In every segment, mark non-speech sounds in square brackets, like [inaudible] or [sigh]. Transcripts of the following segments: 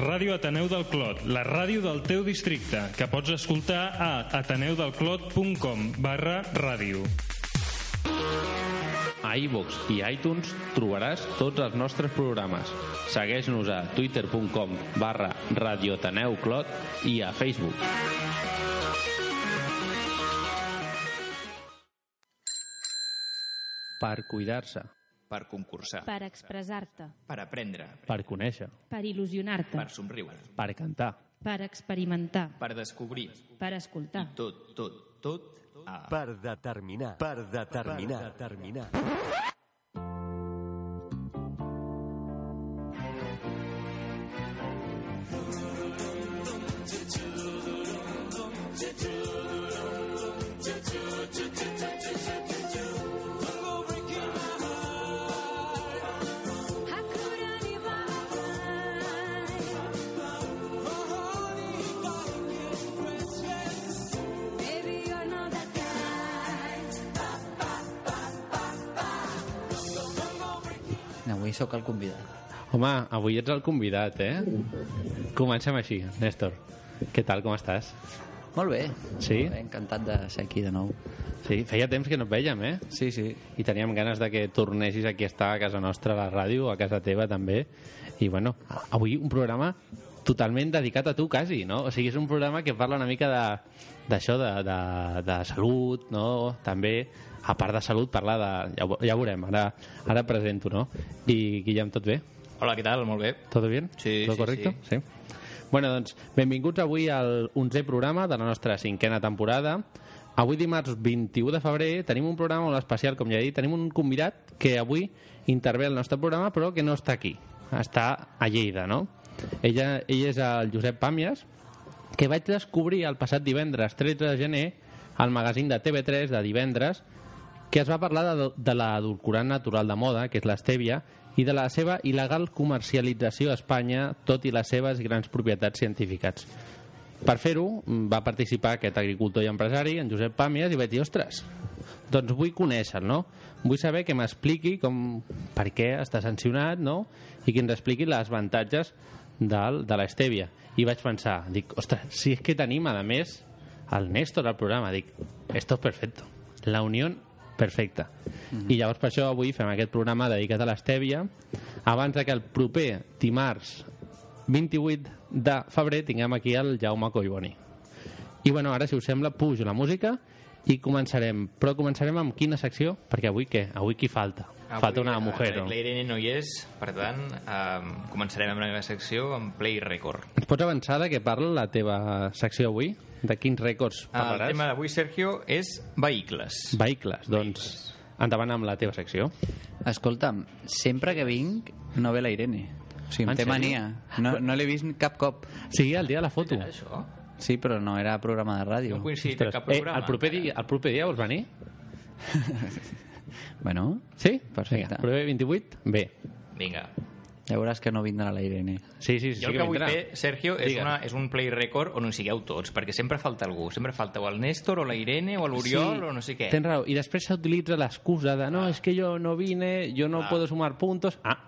Ràdio Ateneu del Clot, la ràdio del teu districte, que pots escoltar a ateneudelclot.com barra ràdio. A iVox i iTunes trobaràs tots els nostres programes. Segueix-nos a twitter.com barra radioateneuclot i a Facebook. Per cuidar-se, per concursar, per expressar-te, per aprendre, per conèixer, per il·lusionar-te, per somriure, per cantar, per experimentar, per descobrir, per escoltar. i tot, tot, tot a... Per determinar. Per determinar. Per determinar. Avui sóc el convidat. Home, avui ets el convidat, eh? Comencem així, Néstor. Què tal, com estàs? Molt bé. Sí? Molt bé, encantat de ser aquí de nou. Sí, feia temps que no et vèiem, eh? Sí, sí. I teníem ganes de que tornessis aquí a estar a casa nostra, a la ràdio, a casa teva també. I bueno, avui un programa totalment dedicat a tu, quasi, no? O sigui, és un programa que parla una mica de d'això, de, de, de salut, no? També, a part de salut, parla de... Ja, ho- ja ho veurem, ara, ara presento, no? I, Guillem, tot bé? Hola, què tal? Molt bé. ¿Todo bien? Sí, ¿Todo sí, correcto? Sí. Bueno, doncs, benvinguts avui al 11è programa de la nostra cinquena temporada. Avui dimarts 21 de febrer tenim un programa molt especial, com ja he dit. Tenim un convidat que avui intervé al nostre programa, però que no està aquí. Està a Lleida, no? Ella, ell és el Josep Pàmies, que vaig descobrir el passat divendres 13 de gener al magazín de TV3 de divendres que es va parlar de, de l'adulcorant natural de moda, que és l'estèvia, i de la seva il·legal comercialització a Espanya, tot i les seves grans propietats científiques. Per fer-ho, va participar aquest agricultor i empresari, en Josep Pàmies, i vaig dir, ostres, doncs vull conèixer no? Vull saber que m'expliqui com, per què està sancionat, no? I que ens expliqui les avantatges del, de l'estèvia. I vaig pensar, dic, ostres, si és que tenim, a més, el Néstor al programa, dic, esto es perfecto. La unió perfecta. I llavors per això avui fem aquest programa dedicat a l'estèvia abans de que el proper dimarts 28 de febrer tinguem aquí el Jaume Collboni. I bueno, ara si us sembla pujo la música i començarem. Però començarem amb quina secció? Perquè avui què? Avui qui falta? Avui, falta una eh, mujer. La Irene no hi és, per tant, eh, començarem amb la meva secció, amb Play Record. Ens pots avançar de què parla la teva secció avui? De quins rècords El parlaràs? tema d'avui, Sergio, és vehicles. Vehicles. Doncs endavant amb la teva secció. Escolta'm, sempre que vinc no ve la Irene. O sigui, En em té mania. No, no l'he vist cap cop. Sí, el dia de la foto. Era això? Sí, però no era programa de ràdio. No coincidit Ostres, cap eh, programa. el, proper dia, el proper dia vols venir? [laughs] Bueno, Sí? Perfecte. Vinga, proper 28? Bé. Vinga. ja veuràs que no vindrà la Irene. Sí, sí, sí. Jo el que que vull fer, Sergio, és, Digue'm. una, és un play record on hi sigueu tots, perquè sempre falta algú. Sempre falta o el Néstor, o la Irene, o l'Oriol, o no sé què. Tens raó. I després s'utilitza l'excusa de no, és que jo no vine, jo no Ah. puedo sumar puntos. Ah,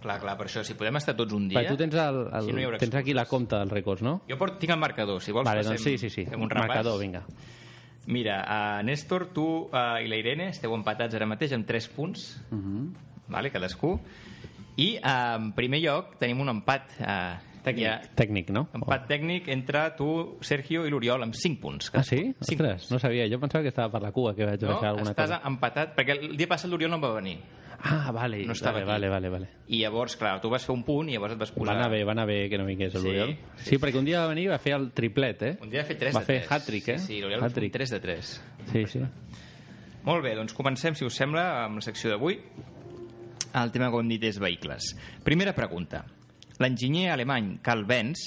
Clar, clar, per això, si podem estar tots un dia... perquè tu tens, el, el, Si no tens aquí la compta dels rècords, no? Jo port, tinc el marcador, si vols vale, passem, doncs sí, sí, sí. fem un repàs. Marcador, vinga. Mira, uh, Néstor, tu uh, i la Irene esteu empatats ara mateix amb 3 punts, uh Mhm. -huh. vale, cadascú. I uh, en primer lloc tenim un empat uh, Tècnic, Ja, tècnic no? empat tècnic entre tu, Sergio i l'Oriol amb 5 punts. Ah, sí? Cinc Ostres, no sabia. Jo pensava que estava per la cua, que vaig No, deixar alguna estàs cosa. empatat, perquè el dia passat l'Oriol no va venir. Ah, vale. No estava vale, aquí. vale, vale, vale. I llavors, clar, tu vas fer un punt i llavors et vas posar... Va anar bé, va anar bé que no vingués Sí, l'Oriol. sí, Sí, perquè un dia va venir i va fer el triplet, eh? Un dia va fer 3 Va de fer 3. hat-trick, eh? Sí, sí l'Oriol va fer Hat-trick. 3 de 3. Sí, sí. Molt bé, doncs comencem, si us sembla, amb la secció d'avui. El tema, com hem dit, és vehicles. Primera pregunta. L'enginyer alemany Karl Benz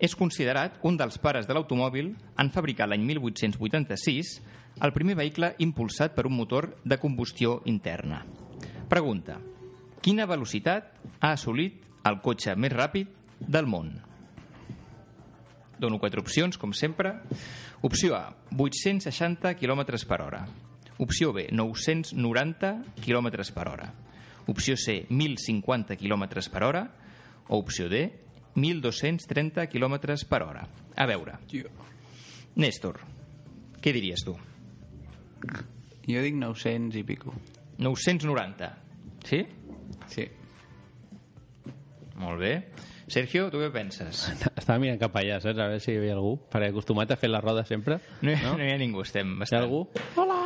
és considerat un dels pares de l'automòbil en fabricar l'any 1886 el primer vehicle impulsat per un motor de combustió interna. Pregunta. Quina velocitat ha assolit el cotxe més ràpid del món? Dono quatre opcions, com sempre. Opció A, 860 km per hora. Opció B, 990 km per hora. Opció C, 1.050 km per hora. O opció D, 1.230 km per hora. A veure. Néstor, què diries tu? Jo dic 900 i pico. 990. Sí? Sí. Molt bé. Sergio, tu què penses? Estava mirant cap allà, saps? A veure si hi havia algú. Perquè acostumat a fer la roda sempre. No hi, no? no hi ha ningú, estem Hi ha bastant... algú? Hola!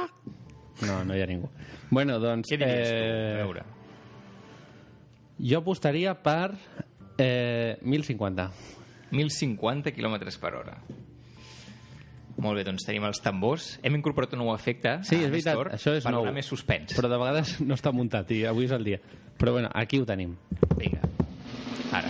No, no hi ha ningú. Bueno, doncs... Què diries tu? A veure. Jo apostaria per eh, 1050. 1.050 km per hora. Molt bé, doncs tenim els tambors. Hem incorporat un nou efecte Sí, és veritat, Néstor, això és per nou. donar més suspens. Però de vegades no està muntat i avui és el dia. Però bueno, aquí ho tenim. Vinga, ara.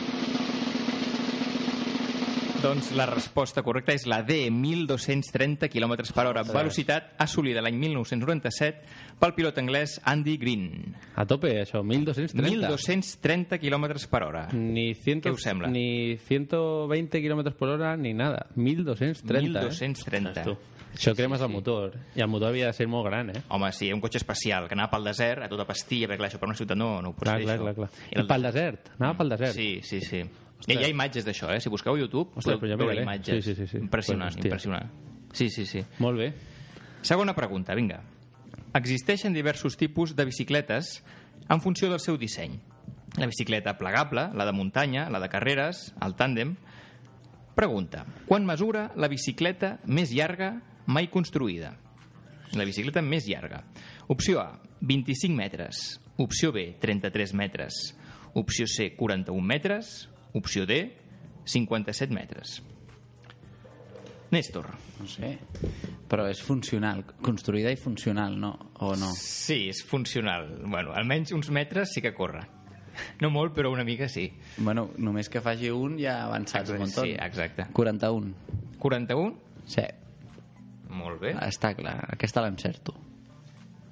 Doncs la resposta correcta és la D, 1.230 km per hora. Velocitat assolida l'any 1997 pel pilot anglès Andy Green. A tope, això, 1230. 1.230 km per hora. Ni, ciento, Què us sembla? ni 120 kilómetros por hora ni nada. 1230. 1230. Eh? Això cremes el motor. I el motor havia de ser molt gran, eh? Home, sí, un cotxe espacial que anava pel desert a tota pastilla, perquè clar, això per una ciutat no, no ho pots Clar, fer, clar, això. clar, clar. I I el- pel desert. Anava pel desert. Sí, sí, sí. Ostres. Hi ha imatges d'això, eh? Si busqueu a YouTube, Ostres, podeu ja veure imatges. Sí, sí, sí, sí. Impressionant, hòstia. impressionant. Sí, sí, sí. Molt bé. Segona pregunta, vinga. Existeixen diversos tipus de bicicletes en funció del seu disseny. La bicicleta plegable, la de muntanya, la de carreres, el tàndem... Pregunta. Quan mesura la bicicleta més llarga mai construïda? La bicicleta més llarga. Opció A, 25 metres. Opció B, 33 metres. Opció C, 41 metres. Opció D, 57 metres. Néstor. No sé. Però és funcional. Construïda i funcional, no? O no? Sí, és funcional. Bueno, almenys uns metres sí que corre. No molt, però una mica sí. Bueno, només que faci un ja ha avançat un munt. Sí, exacte. 41. 41? Sí, Molt bé. està clar. Aquesta l'encerto.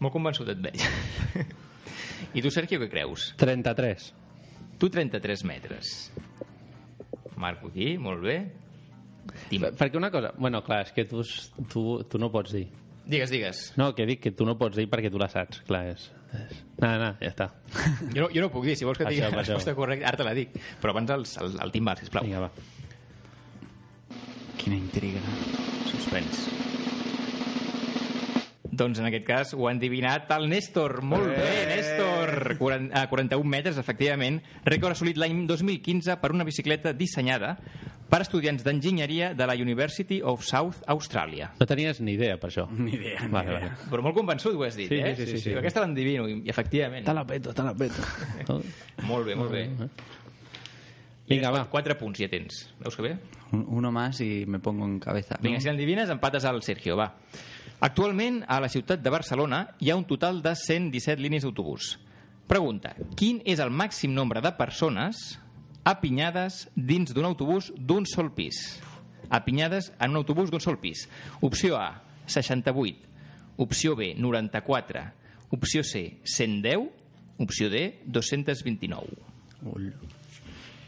Molt convençut et veig. [laughs] I tu, Sergio, què creus? 33. Tu 33 metres. Marco aquí, molt bé. Tim. Perquè una cosa... Bueno, clar, és que tu, tu, tu no pots dir. Digues, digues. No, que dic que tu no pots dir perquè tu la saps. Clar, és... és... No, no, ja està. Jo no, jo no puc dir, si vols que et digui la això. resposta correcta, ara te la dic. Però abans el, el, el timbal, sisplau. Vinga, va. Quina intriga. Suspens. Doncs en aquest cas ho ha endivinat el Néstor. Molt bé, Néstor! 40, a 41 metres, efectivament. Rècord assolit l'any 2015 per una bicicleta dissenyada per estudiants d'enginyeria de la University of South Australia. No tenies ni idea, per això. Ni idea, ni Vale, idea. vale. Però molt convençut ho has dit, Sí, eh? sí, sí, sí, sí. Aquesta l'endivino, i efectivament. la peto, te la peto. [laughs] Molt bé, molt bé. Vinga, va. Quatre punts ja tens. Veus que bé? Un- Uno más y me pongo en cabeza. Vinga, si l'endivines, empates al Sergio, va. Actualment, a la ciutat de Barcelona hi ha un total de 117 línies d'autobús. Pregunta, quin és el màxim nombre de persones apinyades dins d'un autobús d'un sol pis? Apinyades en un autobús d'un sol pis. Opció A, 68. Opció B, 94. Opció C, 110. Opció D, 229. Ull.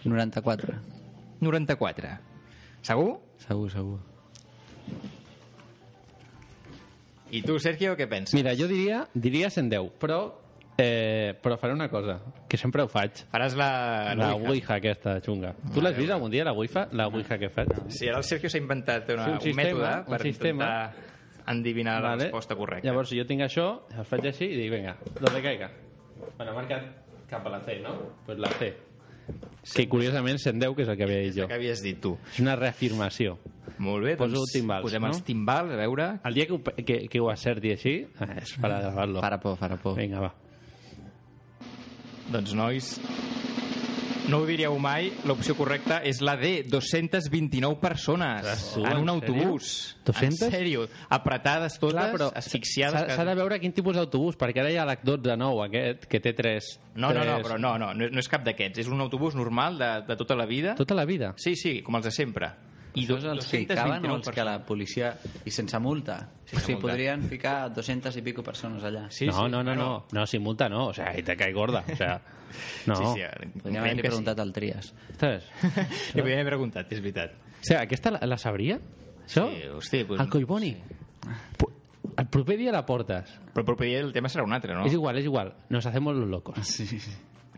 94. 94. Segur? Segur, segur. I tu, Sergio, què penses? Mira, jo diria, diria 110, però, eh, però faré una cosa, que sempre ho faig. Faràs la... La Ouija. Ouija aquesta xunga. Tu l'has vist algun dia, la Ouija? La Ouija que faig? Sí, ara el Sergio s'ha inventat una, Sí, un un, sistema, mètode un per sistema. intentar endivinar la resposta correcta. Llavors, si jo tinc això, el faig així i dic, vinga, donde caiga. Bueno, ha marcat cap a la C, no? Pues la C. Que curiosament 110, que és el que havia dit jo. que havies dit tu. És una reafirmació. Molt bé, Poso doncs timbals, posem no? els timbals, a veure... El dia que ho, que, que ho acerti així, [laughs] és per a gravar-lo. Farà por, farà por. Vinga, va. Doncs, nois, no ho diríeu mai, l'opció correcta és la D, 229 persones tu, en un en autobús. 200? En sèrio, apretades totes, Clar, però asfixiades. s'ha de veure quin tipus d'autobús, perquè ara hi ha l'H12 nou, aquest, que té tres... No, no, no, tres- però no, no, no no és cap d'aquests. És un autobús normal de, de tota la vida. Tota la vida? Sí, sí, com els de sempre. I és els que o 229 els que la policia... I sense multa? Sense o sigui, multa. podrien ficar 200 i pico persones allà. Sí, no, sí, no, no, bueno. no, no, sin multa no, o sea, ahí te cae gorda, o sea, no. Sí, sí, Podríem haver-li preguntat al Trias. Ostres. Li [laughs] podríem haver preguntat, és veritat. O sea, aquesta la, la sabria? Això? Sí, hosti, pues, El Collboni? Pu- El proper dia la portes. Però el proper dia el tema serà un altre, no? És igual, és igual. Nos hacemos los locos. Sí, sí.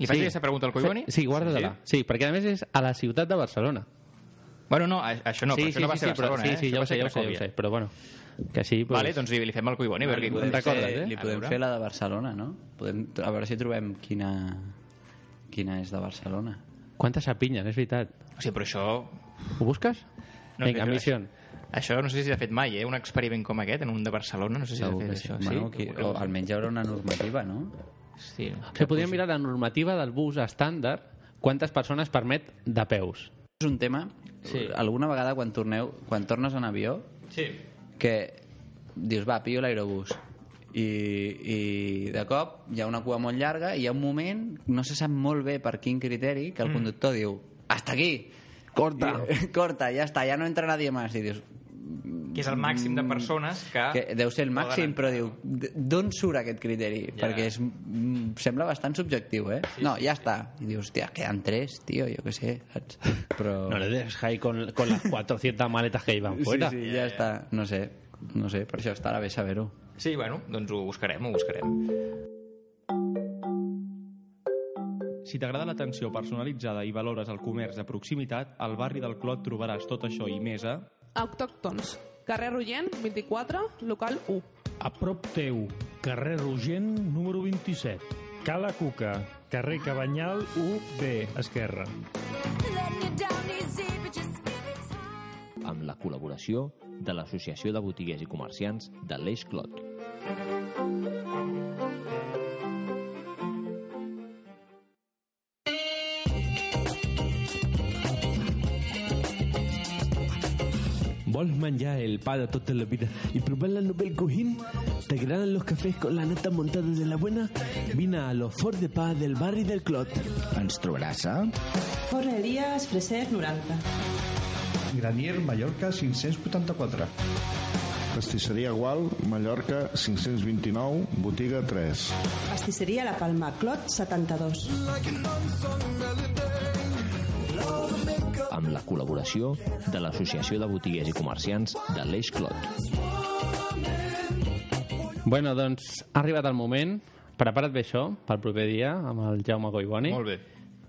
Li faig Sí. aquesta pregunta al Collboni? Sí, guarda-la. Sí, perquè a més és a la ciutat de Barcelona. Bueno, no, això no, sí, però sí, això no va sí, ser sí, però- Barcelona, sí, eh? sí, Això ja ho sé, ja ho sé, ja ho sé, però bueno, que així... Pues... Vale, doncs li, li fem al Collboni, a veure què Podem recordes, fer, eh? Li A podem fer la de Barcelona, no? Podem, a veure si trobem quina, quina és de Barcelona. Quantes s'apinyen, és veritat. O sigui, però això... Ho busques? No, Vinga, però missió. Això no sé si s'ha fet mai, eh? Un experiment com aquest, en un de Barcelona, no sé si s'ha fet que sí. això. Bueno, qui, o almenys hi haurà una normativa, no? Sí. Se podria mirar la normativa del bus estàndard, quantes persones permet de peus. És un tema, Sí. alguna vegada quan torneu, quan tornes en avió, Sí. que dius, va, pillo l'aerobús. I, I de cop hi ha una cua molt llarga i hi ha un moment, no se sap molt bé per quin criteri, que el conductor diu, hasta aquí! Corta. I, [laughs] corta, ja està, ja no entra nadie más. I dius, Que és el màxim de persones que... que deu ser el poden màxim, però diu, "D- d'on surt aquest criteri? Ja. Perquè és, mm, sembla bastant subjectiu, eh? no, ja està. I dius, hòstia, queden tres, tio, jo què sé, saps? Però... No le dejes ahí con, con las 400 maletas que iban fuera. Sí, sí, ja està. No sé, no sé, per això estarà bé saber-ho. Sí, bueno, doncs ho buscarem, ho buscarem. Si t'agrada l'atenció personalitzada i valores el comerç de proximitat, al barri del Clot trobaràs tot això i més a... Autòctons. Carrer Rogent, 24, local 1. A prop teu, carrer Rogent, número 27. Cala Cuca, carrer Cabanyal 1B, esquerra. amb la col·laboració de l'Associació de Botiguers i Comerciants de l'Eix Clot. ¿Vols menjar el pa de tota la vida y probar la Nobel Cojín? ¿Te agradan los cafés con la nata montada de la buena? Vine a los Fort de Pa del barri del Clot. Ens trobaràs a... Forneries Freser 90. Granier Mallorca 584. Pastisseria Gual, Mallorca 529, botiga 3. Pastisseria La Palma, Clot 72. Amb la col·laboració de l'Associació de Botiguers i Comerciants de l'Eix Clot. Bueno, doncs ha arribat el moment. Prepara't bé això pel proper dia amb el Jaume Collboni. Molt bé.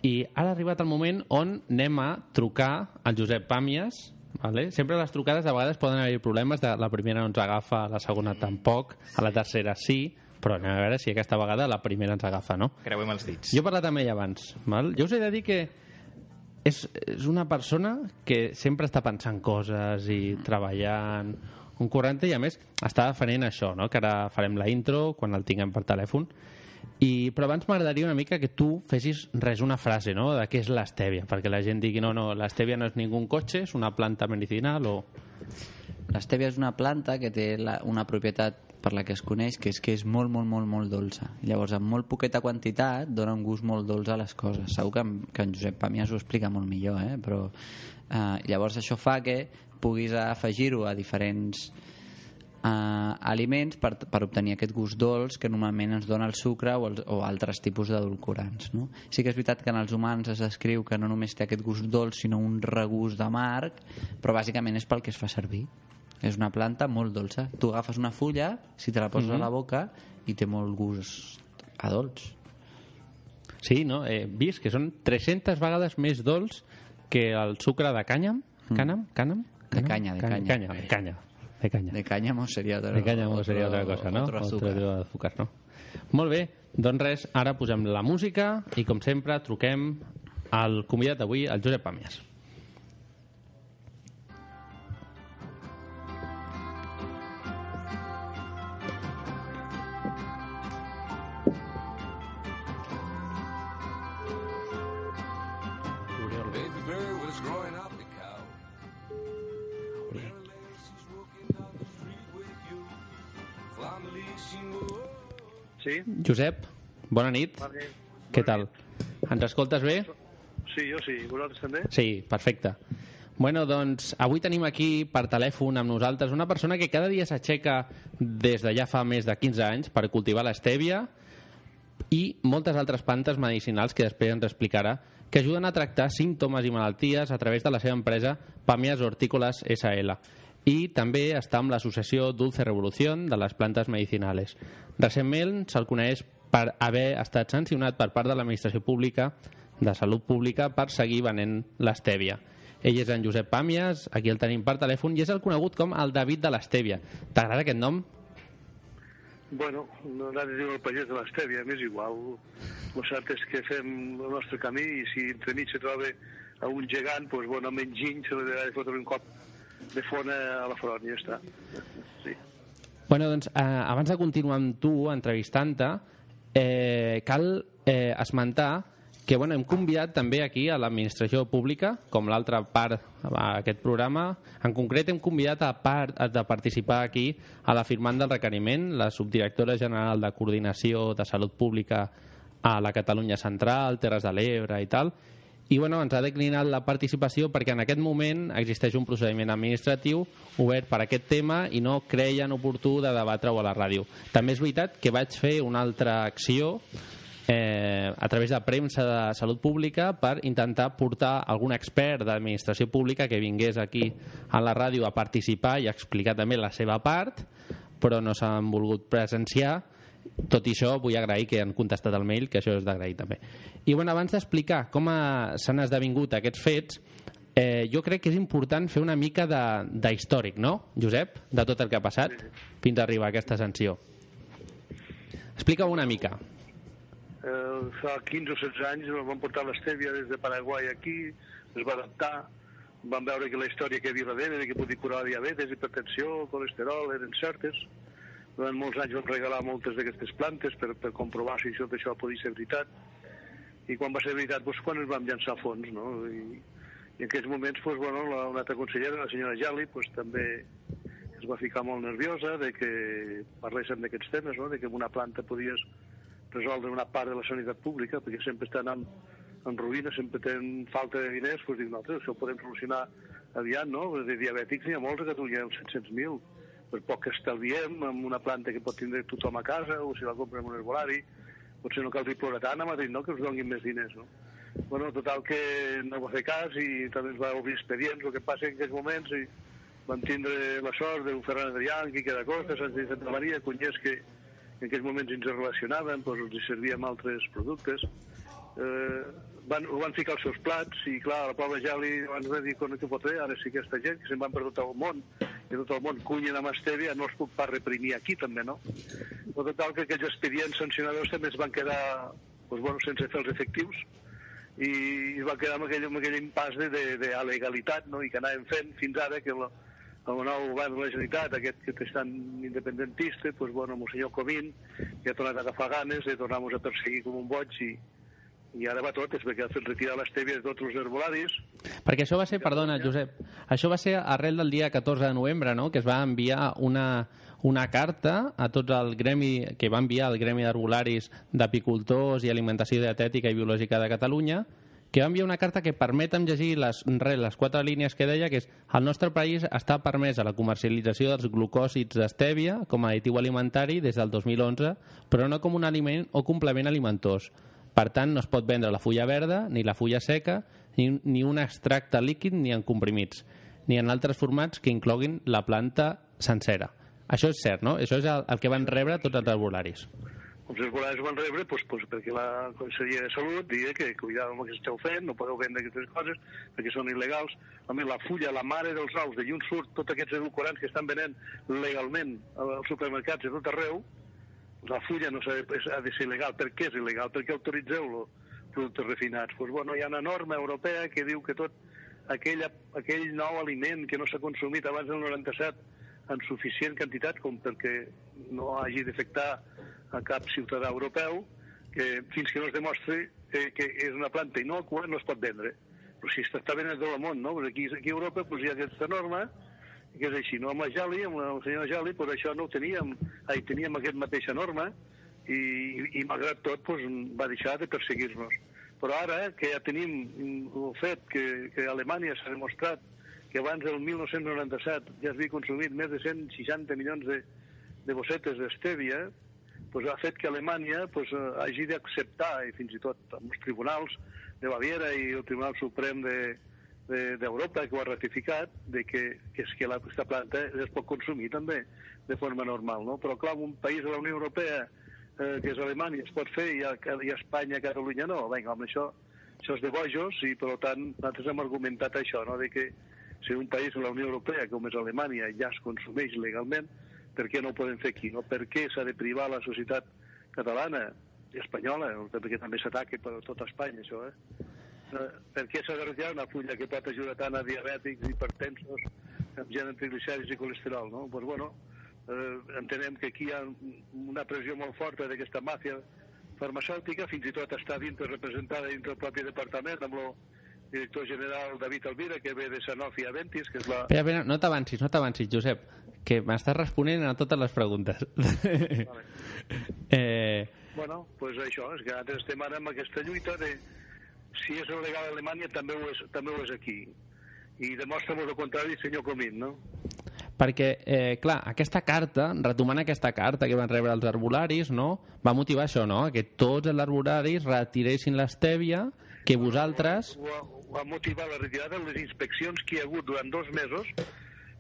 I ara ha arribat el moment on anem a trucar al Josep Pàmies. Vale? Sempre les trucades a vegades poden haver problemes. De la primera no ens agafa, la segona tampoc, a la tercera sí, però anem a veure si aquesta vegada la primera ens agafa, no? Creuem els dits. Jo he parlat amb ell abans. Val? Jo us he de dir que és, és una persona que sempre està pensant coses i treballant un corrente i a més està fent això, no? que ara farem la intro quan el tinguem per telèfon i, però abans m'agradaria una mica que tu fessis res, una frase, no?, de què és l'estèvia, perquè la gent digui, no, no, l'estèvia no és ningú cotxe, és una planta medicinal o... L'estèvia és una planta que té la, una propietat per la que es coneix, que és que és molt, molt, molt, molt dolça. Llavors, amb molt poqueta quantitat, dona un gust molt dolç a les coses. Segur que, que en Josep Pàmies ho explica molt millor, eh? però eh, llavors això fa que puguis afegir-ho a diferents eh, aliments per, per obtenir aquest gust dolç que normalment ens dona el sucre o, els, o altres tipus d'edulcorants. No? Sí que és veritat que en els humans es descriu que no només té aquest gust dolç, sinó un regust amarg, però bàsicament és pel que es fa servir. És una planta molt dolça. Tu agafes una fulla, si te la poses Mhm. a la boca, i té molt gust a dolç. Sí, no? He vist que són 300 vegades més dolç que el sucre de cànyam. Cànem? Cànem? De canya, de canya. canya. De canya, de canya. De cáñamo sería otra, De cáñamo sería otro- otra cosa, no? Otro azúcar. Otro azúcar, no? Molt bé, doncs res, ara posem la música i com sempre truquem al convidat d'avui, el Josep Pàmies. Sí? Josep, bona nit. Bona nit. Què tal? Ens escoltes bé? Sí, jo sí. Vosaltres també? Sí, perfecte. Bueno, doncs avui tenim aquí per telèfon amb nosaltres una persona que cada dia s'aixeca des de ja fa més de 15 anys per cultivar l'estèvia i moltes altres plantes medicinals que després ens explicarà que ajuden a tractar símptomes i malalties a través de la seva empresa Pàmies Hortícolas SL. I també està amb l'associació Dulce Revolución de les plantes medicinales. Recentment se'l coneix per haver estat sancionat per part de l'administració pública de salut pública per seguir venent l'estèvia. Ell és en Josep Pàmies, aquí el tenim per telèfon, i és el conegut com el David de l'Estèvia. T'agrada aquest nom? Bueno, no anava a dir el pagès de l'Estèvia, m'és igual. El cert és que fem el nostre camí i si entremig se troba a un gegant, doncs, bueno, enginy se li de fotre un cop de fona a la front ja està. Sí. Bueno, doncs, eh, abans de continuar amb tu, entrevistant-te, eh, cal eh, esmentar que bueno, hem convidat també aquí a l'administració pública, com l'altra part d'aquest programa. En concret hem convidat a part de participar aquí a la firmant del requeriment, la subdirectora general de Coordinació de Salut Pública a la Catalunya Central, Terres de l'Ebre i tal, i bueno, ens ha declinat la participació perquè en aquest moment existeix un procediment administratiu obert per aquest tema i no creien oportú de debatre-ho a la ràdio. També és veritat que vaig fer una altra acció eh, a través de premsa de salut pública per intentar portar algun expert d'administració pública que vingués aquí a la ràdio a participar i a explicar també la seva part, però no s'han volgut presenciar. Tot i això, vull agrair que han contestat el mail, que això és d'agrair també. I bueno, abans d'explicar com ha- s'han esdevingut aquests fets, eh, jo crec que és important fer una mica de- d'històric, no, Josep? De tot el que ha passat fins a arribar a aquesta sanció. Explica una mica. Eh, fa 15 o 16 anys ens van portar l'estèvia des de Paraguai aquí, es va adaptar, van veure que la història que hi havia darrere, de que podia curar la diabetes, hipertensió, colesterol, eren certes. Durant molts anys vam regalar moltes d'aquestes plantes per, per comprovar si això, això podia ser veritat. I quan va ser veritat, doncs, quan ens vam llançar a fons, no? I, i en aquells moments, doncs, bueno, la, una altra consellera, la senyora Jali, doncs, també es va ficar molt nerviosa de que parléssim d'aquests temes, no? de que una planta podies resoldre una part de la sanitat pública, perquè sempre estan en, en ruïna, sempre tenen falta de diners, doncs dic, nosaltres això ho podem solucionar aviat, no? De diabètics n'hi ha molts a Catalunya, uns 700.000. Per poc que estalviem amb una planta que pot tindre tothom a casa, o si la compra en un herbolari, potser no caldria plorar tant a Madrid, no?, que us donin més diners, no? Bueno, total que no va fer cas i també ens va obrir expedients, el que passa en aquells moments i vam tindre la sort d'un Ferran Adrià, Quique da Costa, Sánchez de Santa Maria, cunyers que en aquells moments ens relacionaven, doncs els servíem altres productes. Eh, van, ho van ficar als seus plats i clar, la pobra Jali abans va dir que pot fer, ara sí que aquesta gent que se'n van per tot el món i tot el món cunyen amb estèvia no els puc pas reprimir aquí també, no? Però total que aquells expedients sancionadors també es van quedar doncs, bueno, sense fer els efectius i es va quedar amb aquell, amb aquell impàs de, de, de legalitat no? i que anàvem fent fins ara que la, el nou govern de la Generalitat, aquest que és tan independentista, doncs, bueno, el senyor Comín, que ha tornat a agafar ganes de tornar-nos a perseguir com un boig i, i ara va tot, és perquè ha fet retirar l'estèvia de tots els herbolaris. Perquè això va ser, perdona, Josep, això va ser arrel del dia 14 de novembre, no?, que es va enviar una, una carta a tots el gremi, que va enviar el Gremi d'Herbolaris d'Apicultors i Alimentació Dietètica i Biològica de Catalunya, que va enviar una carta que permetem llegir les, res, les quatre línies que deia, que és el nostre país està permesa la comercialització dels glucòsids d'estèvia com a additiu alimentari des del 2011, però no com un aliment o complement alimentós. Per tant, no es pot vendre la fulla verda, ni la fulla seca, ni, ni un extracte líquid ni en comprimits, ni en altres formats que incloguin la planta sencera. Això és cert, no? Això és el, el que van rebre tots els herbolaris. Els herbolaris van rebre doncs, doncs, perquè la Conselleria de Salut deia que cuidàvem amb el que esteu fent, no podeu vendre aquestes coses perquè són il·legals. A més, la fulla, la mare dels ous, de llum surt tots aquests edulcorants que estan venent legalment als supermercats de tot arreu, la fulla no ha de ser il·legal. Per què és il·legal? Per què autoritzeu els productes refinats? Pues, bueno, hi ha una norma europea que diu que tot aquella, aquell nou aliment que no s'ha consumit abans del 97 en suficient quantitat com perquè no hagi d'afectar a cap ciutadà europeu, que fins que no es demostri que, que és una planta inocua no es pot vendre. Però si està venent de tot el món, no? Pues aquí, aquí a Europa pues, hi ha aquesta norma que és així, no? Amb la Jali, amb el senyor Jali, pues això no ho teníem, ai, teníem aquest mateixa norma i, i malgrat tot pues, va deixar de perseguir-nos. Però ara que ja tenim el fet que, que Alemanya s'ha demostrat que abans del 1997 ja s'havia consumit més de 160 milions de, de bossetes d'estèvia, pues, ha fet que Alemanya pues, eh, hagi d'acceptar, i fins i tot amb els tribunals de Baviera i el Tribunal Suprem de, d'Europa de, que ho ha ratificat de que, que, és que aquesta planta es pot consumir també de forma normal, no? Però clar, un país de la Unió Europea eh, que és Alemanya es pot fer i a, i a Espanya, a Catalunya no. Vinga, home, això, això és de bojos i per tant nosaltres hem argumentat això, no? de que si un país de la Unió Europea com és Alemanya ja es consumeix legalment, per què no ho podem fer aquí? No? Per què s'ha de privar la societat catalana i espanyola, perquè també s'ataca per tota Espanya, això, eh? Eh, per què s'ha de retirar una fulla que pot ajudar tant a diabètics, hipertensos, amb gent amb triglicèrids i colesterol, no? Pues bueno, eh, entenem que aquí hi ha una pressió molt forta d'aquesta màfia farmacèutica, fins i tot està dintre representada dintre del propi departament amb el director general David Alvira, que ve de Sanofi Aventis, que és la... Espera, espera, no t'avancis, no t'avancis, Josep, que m'estàs responent a totes les preguntes. Vale. [laughs] eh... Bueno, doncs pues això, és que nosaltres estem ara amb aquesta lluita de si és legal a Alemanya també ho és, també ho és aquí i demostra-nos el contrari senyor Comín no? perquè, eh, clar, aquesta carta, retomant aquesta carta que van rebre els arbolaris, no? va motivar això, no? que tots els arbolaris retiressin l'estèvia, que vosaltres... Ho ha motivat la retirada de les inspeccions que hi ha hagut durant dos mesos,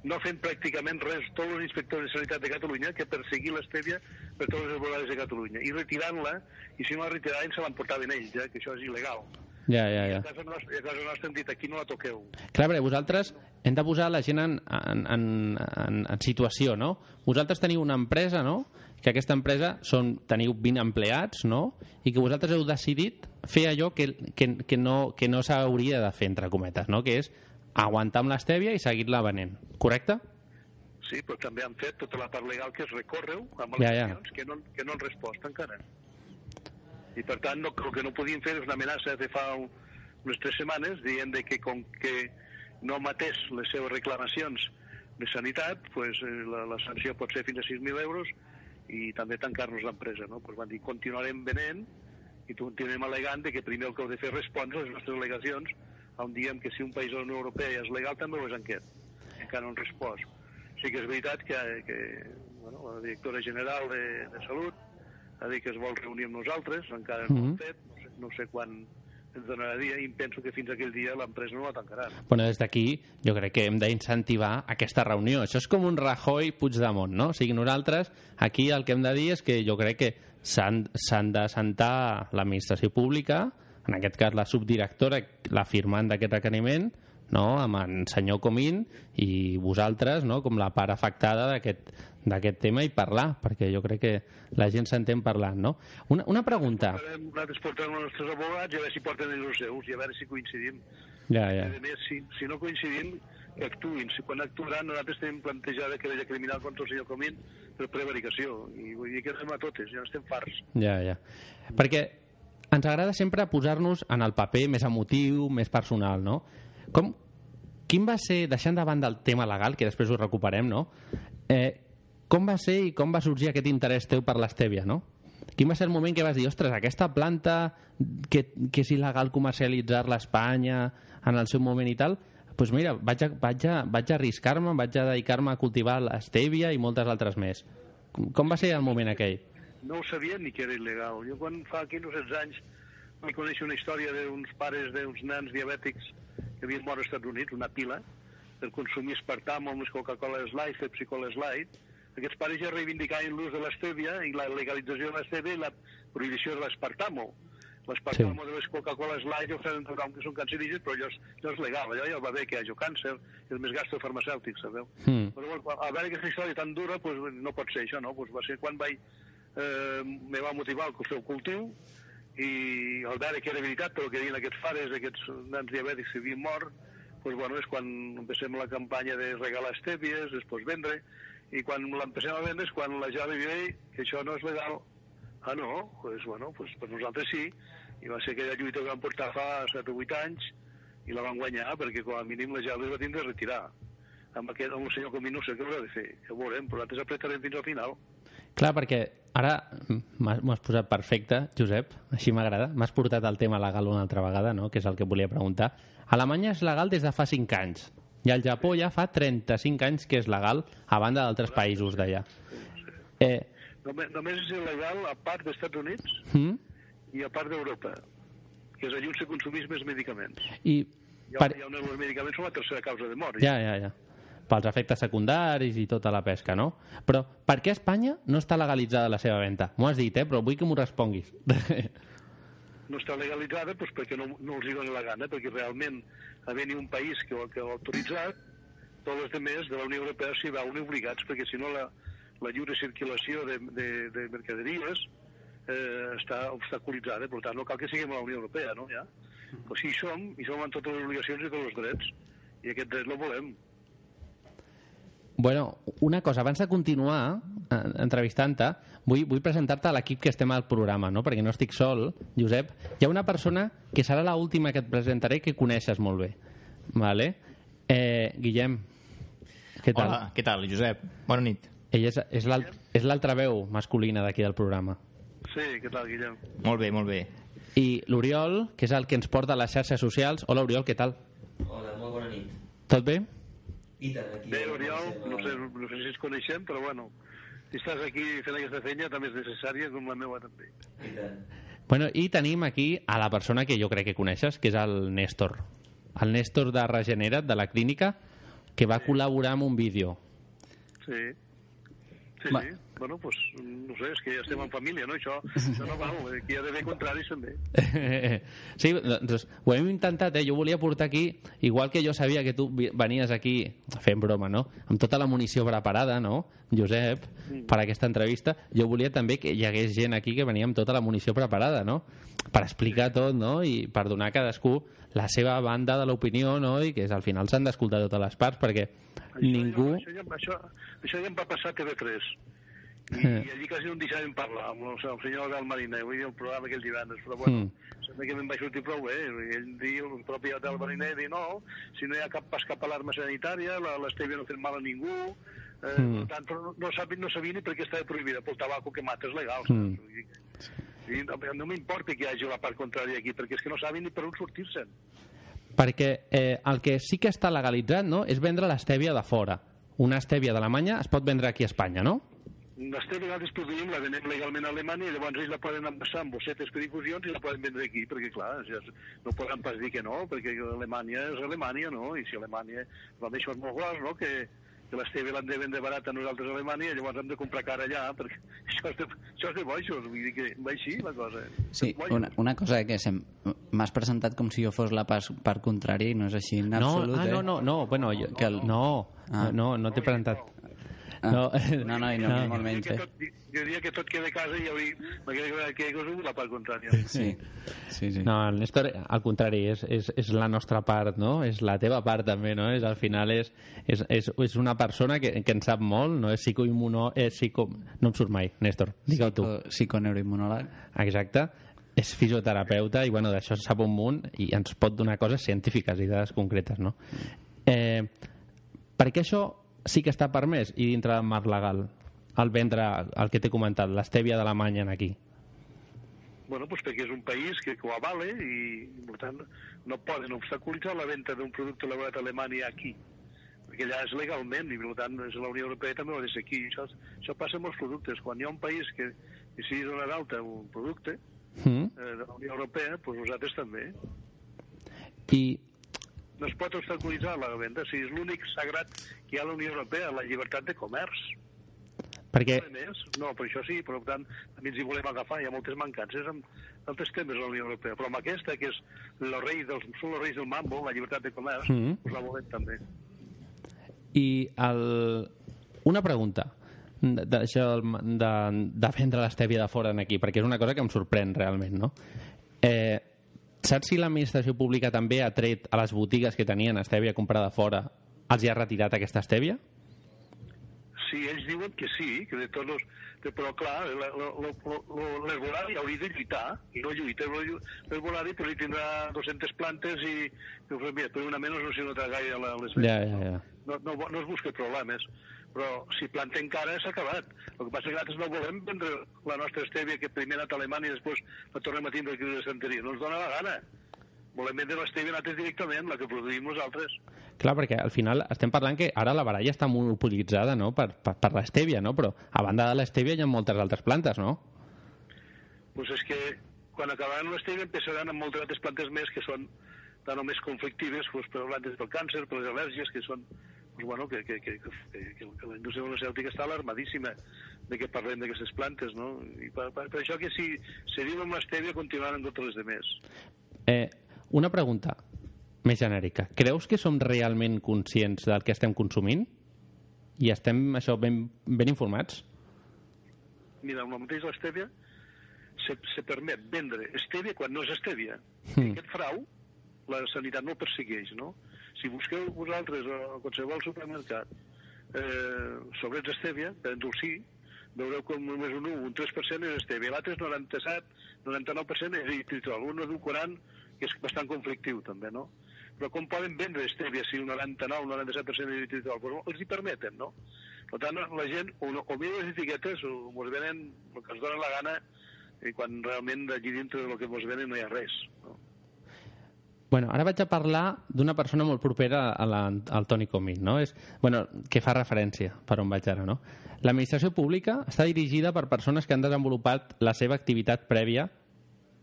no fent pràcticament res tots els inspectors de sanitat de Catalunya que perseguir l'estèvia per tots els arbolaris de Catalunya, i retirant-la, i si no la retiraven se l'emportaven ells, eh, que això és il·legal. Ja, ja, ja. I a casa nostra, a casa nostra hem dit, aquí no la toqueu. Clar, perquè vosaltres hem de posar la gent en, en, en, en, en situació, no? Vosaltres teniu una empresa, no?, que aquesta empresa són, teniu 20 empleats, no?, i que vosaltres heu decidit fer allò que, que, que no, que no s'hauria de fer, entre cometes, no?, que és aguantar amb l'estèvia i seguir-la venent, correcte? Sí, però també han fet tota la part legal que es recorreu amb les ja, ja. que, no, que no han respost encara i per tant no, el que no podien fer és una amenaça de fa un, unes tres setmanes dient de que com que no matés les seves reclamacions de sanitat, pues, eh, la, la sanció pot ser fins a 6.000 euros i també tancar-nos l'empresa. No? Pues van dir continuarem venent i continuem alegant que primer el que heu de fer és respondre a les nostres al·legacions on diem que si un país de la Unió Europea és legal també ho és en aquest. Encara no han respost. Sí que és veritat que, que bueno, la directora general de, de Salut a dir que es vol reunir amb nosaltres, encara no mm -hmm. ho ha fet, no sé, no sé quan ens donarà dia i penso que fins aquell dia l'empresa no la tancarà. Bueno, des d'aquí jo crec que hem d'incentivar aquesta reunió. Això és com un Rajoy Puigdemont, no? O sigui, nosaltres aquí el que hem de dir és que jo crec que s'han de sentar l'administració pública, en aquest cas la subdirectora, la firmant d'aquest requeriment, no? amb en senyor Comín i vosaltres no? com la part afectada d'aquest tema i parlar, perquè jo crec que la gent s'entén parlant, no? Una, una pregunta. Nosaltres portem els nostres abogats i a veure si porten els seus i a veure si coincidim. Ja, ja. A més, si, si no coincidim, que actuïn. Si quan actuaran, nosaltres tenim plantejada querella criminal contra el senyor Comín per prevaricació. I vull dir que anem a totes, ja estem farts. Ja, ja. Perquè ens agrada sempre posar-nos en el paper més emotiu, més personal, no? Com, quin va ser, deixant de banda el tema legal, que després ho recuperem, no? Eh, com va ser i com va sorgir aquest interès teu per l'estèvia, no? Quin va ser el moment que vas dir, ostres, aquesta planta que, que és il·legal comercialitzar-la a Espanya en el seu moment i tal, doncs pues mira, vaig a, vaig a, vaig a arriscar-me, vaig a dedicar-me a cultivar l'estèvia i moltes altres més. Com, va ser el moment aquell? No ho sabia ni que era il·legal. Jo quan fa 15 o 16 anys vaig conèixer una història d'uns pares d'uns nans diabètics que havien mort als Estats Units, una pila, per consumir espartam les Coca-Cola Light, Pepsi Cola Light. Aquests pares ja reivindicaven l'ús de l'estèvia i la legalització de l'estèvia i la prohibició de l'espartamo. L'espartamo sí. de les Coca-Cola Light ho saben tothom que són cancerígens, però allò és, allò és legal, allò ja va bé que hi hagi càncer, és més gasto farmacèutic, sabeu? Mm. Però bueno, a veure aquesta història tan dura, pues, no pot ser això, no? Pues va ser quan vaig, eh, me va motivar el seu cultiu, i al veure que era veritat el que deien aquests pares, aquests nans diabètics que havien mort, doncs, bueno, és quan empecem la campanya de regalar estèvies, després vendre, i quan l'empecem a vendre és quan la li diré que això no és legal. Ah, no? Doncs, pues, bueno, pues, per nosaltres sí, i va ser aquella lluita que vam portar fa 7 o 8 anys, i la van guanyar, perquè com a mínim la ja va tindre de retirar. amb, aquest, amb el senyor Comín no sé què haurà de fer, ja ho veurem, però nosaltres apretarem fins al final. Clar, perquè ara m'has- posat perfecte, Josep, així m'agrada. M'has portat el tema legal una altra vegada, no? que és el que volia preguntar. Alemanya és legal des de fa 5 anys i al Japó ja fa 35 anys que és legal a banda d'altres països d'allà. Eh, Només, només és il·legal a part dels Estats Units mm? i a part d'Europa, que és allà on se consumís més medicaments. I per... ha on els medicaments són la tercera causa de mort. Ja, ja, ja. Pels efectes secundaris i tota la pesca, no? Però per què a Espanya no està legalitzada la seva venda? M'ho has dit, eh? Però vull que m'ho responguis. [laughs] no està legalitzada doncs perquè no, no els hi dona la gana, perquè realment havent-hi un país que, ho- que ho ha autoritzat, tots els demés de la Unió Europea s'hi veuen obligats, perquè si no la, la lliure circulació de, de, de mercaderies eh, està obstaculitzada, per tant no cal que siguem a la Unió Europea, no? Ja? Però sí hi som, i som amb totes les obligacions i tots els drets, i aquest dret el volem. Bueno, una cosa, abans de continuar eh, entrevistant-te, vull, vull presentar-te a l'equip que estem al programa, no? perquè no estic sol, Josep. Hi ha una persona que serà l'última última que et presentaré que coneixes molt bé. Vale? Eh, Guillem, què tal? Hola, què tal, Josep? Bona nit. Ell és, és l'altra veu masculina d'aquí del programa. Sí, què tal, Guillem? Molt bé, molt bé. I l'Oriol, que és el que ens porta a les xarxes socials. Hola, Oriol, què tal? Hola, molt bona nit. Tot bé? I tant, aquí... Bé, Oriol, no sé, no sé si ens coneixem, però bueno, si estàs aquí fent aquesta feina també és necessària, com la meva també. I tant. Bueno, I tenim aquí a la persona que jo crec que coneixes, que és el Néstor. El Néstor de Regenera't, de la clínica, que va col·laborar amb un vídeo. Sí. Sí, Va. sí. Bueno, pues, no sé, és que ja estem en família, no? Això, això no val, aquí hi ha d'haver contraris [laughs] també. sí, doncs ho hem intentat, eh? Jo volia portar aquí, igual que jo sabia que tu venies aquí fent broma, no? Amb tota la munició preparada, no? Josep, Mm. per aquesta entrevista, jo volia també que hi hagués gent aquí que venia amb tota la munició preparada, no? Per explicar tot, no? I per donar a cadascú la seva banda de l'opinió, no? I que al final s'han d'escoltar totes les parts, perquè ningú... Això, ja, això, això ja em va passar a TV3. I, Eh. i allí quasi no em deixaven parlar amb el, el senyor Adel Mariner, vull dir, el programa aquell divendres, però bueno, Mm. sembla que me'n va sortir prou bé. Ell diu, el propi Adel Mariner, diu, no, si no hi ha cap pas cap alarma sanitària, l'Estèvia no ha fet mal a ningú, eh, Mm. per tant, no, no, sabia, no sabia ni per què estava prohibida, pel tabaco que mata és legal. Mm. Vull dir, no, no m'importa que hi hagi la part contrària aquí, perquè és que no saben ni per on sortir-se'n. Perquè eh, el que sí que està legalitzat no, és vendre l'estèvia de fora. Una estèvia d'Alemanya es pot vendre aquí a Espanya, no? L'estèvia nosaltres produïm, la venem legalment a Alemanya i llavors ells la poden envasar amb bossetes per difusions i la poden vendre aquí, perquè clar, no poden pas dir que no, perquè Alemanya és Alemanya, no? I si Alemanya, doncs això és molt gros, no?, que, que l'estèvia l'han de vendre barat a nosaltres a Alemanya i llavors hem de comprar cara allà, perquè [laughs] això és de, això és de boixos, vull dir que va així la cosa. Sí, una, una cosa que sem- m'has presentat com si jo fos la part, part contrària i no és així en no, absolut, ah, eh? no, no, no, bueno, jo, Que el- no, Ah. no, no t'he presentat. Ah. No, [laughs] No, no, i no, ni molt menys, Que eh? tot, jo diria que tot queda a casa i jo m'agrada que hi hagués la part contrària. Sí, sí, sí. No, el Néstor, al contrari, és, és, és la nostra part, no? És la teva part també, no? És, al final és, és, és, és una persona que, que en sap molt, no? És psicoimmuno... És psico... No em surt mai, Néstor, digue-ho tu. Psiconeuroimmunòleg. Exacte. És fisioterapeuta i, bueno, d'això en sap un munt i ens pot donar coses científiques i dades concretes, no? Eh, per què això sí que està permès i dintre del marc legal el vendre el que t'he comentat, l'estèvia d'Alemanya aquí? Bueno, pues perquè és un país que, que ho avale i, per tant, no poden obstaculitzar la venda d'un producte elaborat a Alemanya aquí perquè allà és legalment i per tant és la Unió Europea també ho ha de ser aquí això, això passa amb els productes quan hi ha un país que decidís donar d'alta un producte Mm? eh, de la Unió Europea, doncs nosaltres també I no es pot obstaculitzar la venda si és l'únic sagrat que hi ha a la Unió Europea la llibertat de comerç perquè A més, no, per això sí, per tant, també ens hi volem agafar. Hi ha moltes mancances amb altres temes a la Unió Europea, però amb aquesta, que és el rei dels, són els reis del mambo, la llibertat de comerç, Mhm. pues la volem també. I el... una pregunta d'això del- de, de vendre l'estèvia de fora en aquí, perquè és una cosa que em sorprèn realment, no? Eh, saps si l'administració pública també ha tret a les botigues que tenien estèvia comprada fora els hi ha retirat aquesta estèvia? Sí, ells diuen que sí, que de tots els... que- Però, clar, la- la- la- la- l'herbolari hauria de lluitar, i no lluita. L'herbolari però hi tindrà 200 plantes i, i per una menys no s'hi nota gaire la- les Ja, ja, ja. no, no, no es busca problemes però si plantem encara s'ha acabat el que passa és que nosaltres no volem vendre la nostra estèvia que primer ha anat a Alemanya i després la tornem a tindre aquí de Santeria no ens dona la gana volem vendre l'estèvia nosaltres directament la que produïm nosaltres Clar, perquè al final estem parlant que ara la baralla està monopolitzada no? per, per, per l'estèvia, no? però a banda de l'estèvia hi ha moltes altres plantes, no? pues és que quan acabaran l'estèvia empeçaran amb moltes altres plantes més que són tant o més conflictives pues, per plantes pel càncer, per les al·lèrgies, que són pues, bueno, que, que, que, que, que, la indústria farmacèutica està alarmadíssima de que parlem d'aquestes plantes, no? I per, per, per això que si seguim amb l'estèvia continuaran amb totes les demés. Eh, una pregunta més genèrica. Creus que som realment conscients del que estem consumint? I estem això ben, ben informats? Mira, amb el mateix l'estèvia se, se permet vendre estèvia quan no és estèvia. Mm. Aquest frau la sanitat no el persegueix, no? Si busqueu vosaltres a qualsevol supermercat eh, sobrets d'estèvia, per endolcir, veureu com només un 1, un 3% és estèvia, l'altre és 97, 99% és eritritol, un edulcorant que és bastant conflictiu també, no? Però com poden vendre estèvia si un 99, 97% és eritritol? Pues els hi permeten, no? Per tant, la gent o, no- o mira les etiquetes o mos venen el que es dona la gana i quan realment allí dintre del que mos venen no hi ha res. No? Bueno, ara vaig a parlar d'una persona molt propera a la, al Toni Comín, no? És, bueno, que fa referència per on vaig ara, no? L'administració pública està dirigida per persones que han desenvolupat la seva activitat prèvia,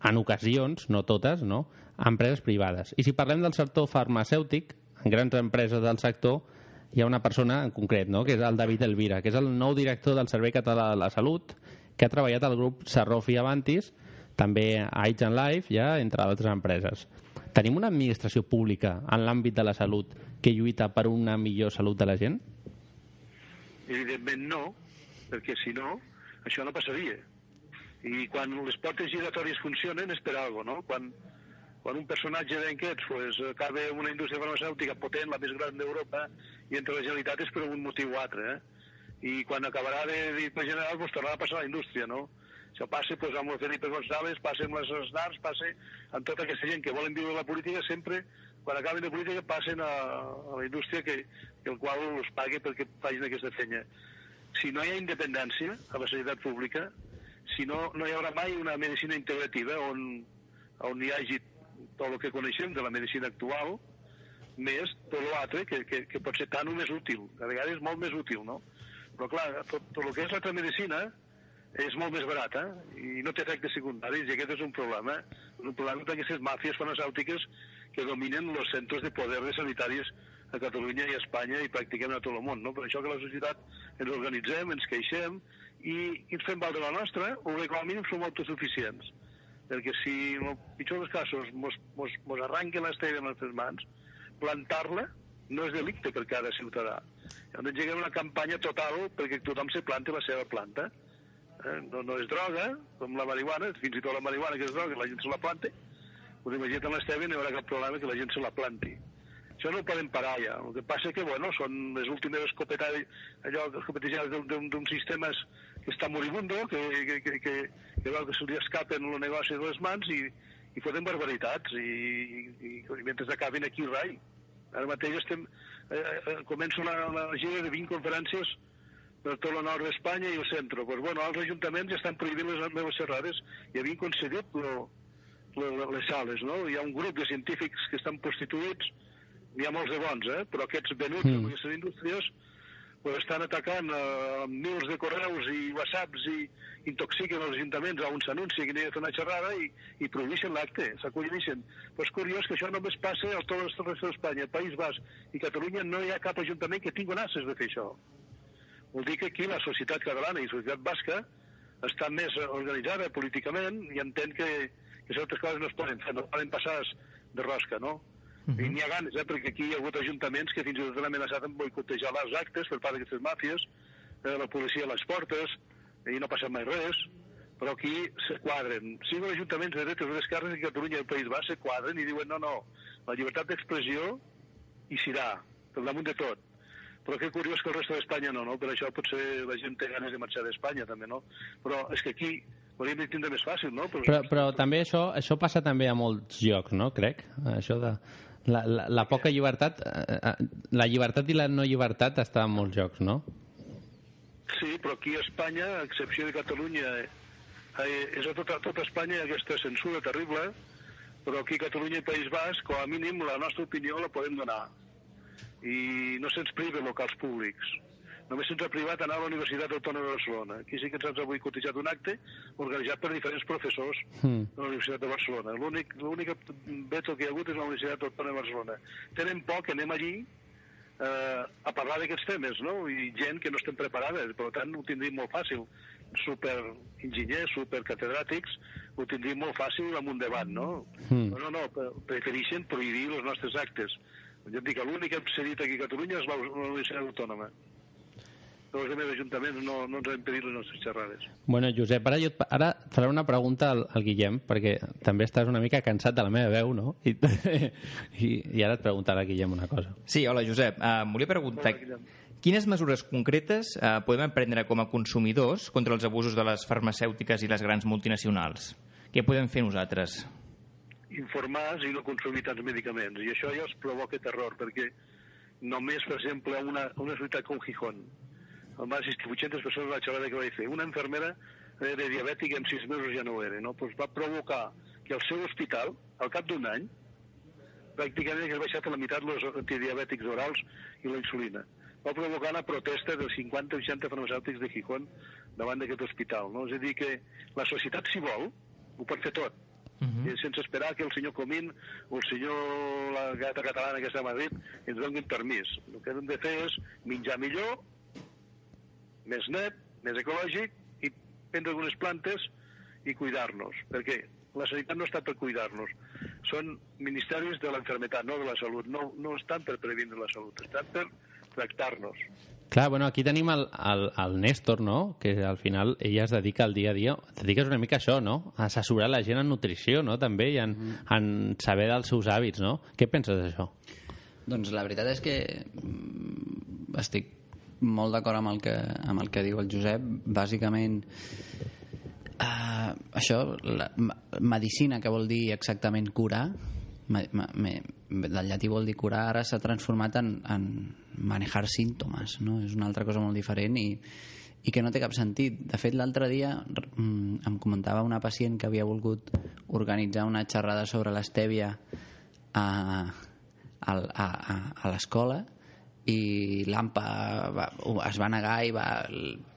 en ocasions, no totes, no?, a empreses privades. I si parlem del sector farmacèutic, en grans empreses del sector, hi ha una persona en concret, no?, que és el David Elvira, que és el nou director del Servei Català de la Salut, que ha treballat al grup Sarrof i Avantis, també a Age and Life, ja, entre altres empreses. Tenim una administració pública en l'àmbit de la salut que lluita per una millor salut de la gent? Evidentment no, perquè si no, això no passaria. I quan les portes giratòries funcionen és per algo, no? Quan, quan un personatge d'aquests pues, acaba una indústria farmacèutica potent, la més gran d'Europa, i entre la Generalitat és per un motiu o altre, eh? I quan acabarà de dir per general, pues, tornarà a passar a la indústria, no? Això passa pues, amb el Felipe González, passa amb les SNARS, passa amb tota aquesta gent que volen viure la política, sempre, quan acaben de política, passen a, a la indústria que, que el qual els pagui perquè facin aquesta feina. Si no hi ha independència a la sanitat pública, si no, no hi haurà mai una medicina integrativa on, on hi hagi tot el que coneixem de la medicina actual, més tot l'altre, que, que, que pot ser tan o més útil. A vegades molt més útil, no? Però clar, tot, tot el que és l'altra medicina és molt més barata i no té efectes secundaris i aquest és un problema. Un problema d'aquestes màfies farmacèutiques que dominen els centres de poder de sanitaris a Catalunya i a Espanya i pràcticament a tot el món. No? Per això que la societat ens organitzem, ens queixem i, i ens fem valdre la nostra o bé com a mínim som autosuficients. Perquè si en el pitjor dels casos mos, mos, mos arranquen l'estella en les nostres mans, plantar-la no és delicte per cada ciutadà. Hem d'engegar una campanya total perquè tothom se planti la seva planta. Eh? No, no és droga, com la marihuana, fins i tot la marihuana que és droga, la gent se la planta. Us imagina't en l'estèvia no hi haurà cap problema que la gent se la planti. Això no ho podem parar ja. El que passa que, bueno, són les últimes escopetades, allò, escopetejades d'un sistema que està moribundo, que, que, que, que, que veu que se li escapen el negoci de les mans i, i foten barbaritats i, i, i mentre acabin aquí rai. Ara mateix estem, eh, eh, començo la, la gira de 20 conferències per tot el nord d'Espanya i el centre. Pues, bueno, els ajuntaments ja estan prohibint les meves xerrades i havien concedit lo, lo, les sales, no? Hi ha un grup de científics que estan prostituïts, n'hi ha molts de bons, eh? però aquests venuts mm. a aquestes indústries pues, estan atacant eh, amb mils de correus i whatsapps i intoxiquen els ajuntaments on s'anuncia que ha de fer una xerrada i, i prohibeixen l'acte, s'acolleixen. Però és curiós que això només passa a tot el resta d'Espanya, País Basc i Catalunya no hi ha cap ajuntament que tingui nasses de fer això. Vol dir que aquí la societat catalana i la societat basca està més organitzada políticament i entén que, que certes coses no es poden fer, no poden passar de rosca, no? Uh -huh. I n'hi ha ganes, eh? perquè aquí hi ha hagut ajuntaments que fins i tot han amenaçat amb boicotejar les actes per part d'aquestes màfies, eh, la policia a les portes, i no ha passat mai res, però aquí se quadren. Siguin ajuntaments de dretes o d'esquerres i Catalunya i el País Basc se quadren i diuen no, no, la llibertat d'expressió hi serà, per damunt de tot. Però que curiós que el resto d'Espanya no, no? Per això potser la gent té ganes de marxar d'Espanya, també, no? Però és que aquí hauríem de tindre més fàcil, no? Però, Però, però també això, això passa també a molts llocs, no? Crec. Això de... La, la, la poca llibertat, eh, eh, la llibertat i la no llibertat està en molts llocs, no? Sí, però aquí a Espanya, a excepció de Catalunya, eh, és a tota, tota Espanya aquesta censura terrible, però aquí a Catalunya i País Basc, com a mínim, la nostra opinió la podem donar. I no se'ns priva locals públics. Només se'ns ha privat anar a la Universitat Autònoma de Barcelona. Aquí sí que ens ha boicotitzat un acte organitzat per diferents professors Mm. de la Universitat de Barcelona. L'únic veto que hi ha hagut és la Universitat Autònoma de Barcelona. Tenen por que anem allí eh, a parlar d'aquests temes, no? I gent que no estem preparades, per tant ho tindríem molt fàcil. Super enginyers, super catedràtics, ho tindríem molt fàcil amb un debat, no? Mm. No, no, no, pre- prefereixen prohibir els nostres actes. Jo et dic que l'únic que hem cedit aquí a Catalunya és la Universitat Autònoma. Però els altres ajuntaments no, no ens han impedit les nostres xerrades. Bueno, Josep, ara, jo et, ara et faré una pregunta al, al Guillem, perquè també estàs una mica cansat de la meva veu, no? I, [laughs] i, i ara et preguntarà Guillem una cosa. Sí, hola, Josep. Uh, em volia preguntar... Quines mesures concretes uh, podem emprendre com a consumidors contra els abusos de les farmacèutiques i les grans multinacionals? Què podem fer nosaltres? Informar i no consumir tants medicaments. I això ja els provoca terror, perquè només, per exemple, a una, una ciutat com Gijón, on va assistir 800 persones la xerrada que vaig fer, una infermera era diabètica en 6 mesos ja no ho era, no? Pues va provocar que el seu hospital, al cap d'un any, pràcticament hagués baixat a la meitat els antidiabètics orals i la insulina. Va provocar una protesta dels 50 o 60 farmacèutics de Gijón davant d'aquest hospital. No? És a dir, que la societat, si vol, ho pot fer tot. Uh -huh. sense esperar que el senyor Comín o el senyor la gata catalana que està a Madrid ens donin permís. El que hem de fer és menjar millor, més net, més ecològic i prendre algunes plantes i cuidar-nos, perquè la sanitat no està per cuidar-nos, són ministeris de la enfermetat, no de la salut, no, no estan per previndre la salut, estan per tractar-nos. Clar, bueno, aquí tenim el, el, el Néstor, no?, que al final ella es dedica al dia a dia, et dediques una mica a això, no?, a assessorar la gent en nutrició, no?, també, i en, en saber dels seus hàbits, no? Què penses d'això? Doncs la veritat és que mm, estic molt d'acord amb, el que, amb el que diu el Josep. Bàsicament, uh, això, la medicina, que vol dir exactament curar, ma, me, del llatí vol dir curar, ara s'ha transformat en, en manejar símptomes, no? És una altra cosa molt diferent i, i que no té cap sentit. De fet, l'altre dia mm, em comentava una pacient que havia volgut organitzar una xerrada sobre l'estèvia a, a, a, a, l'escola i l'AMPA va, es va negar i va,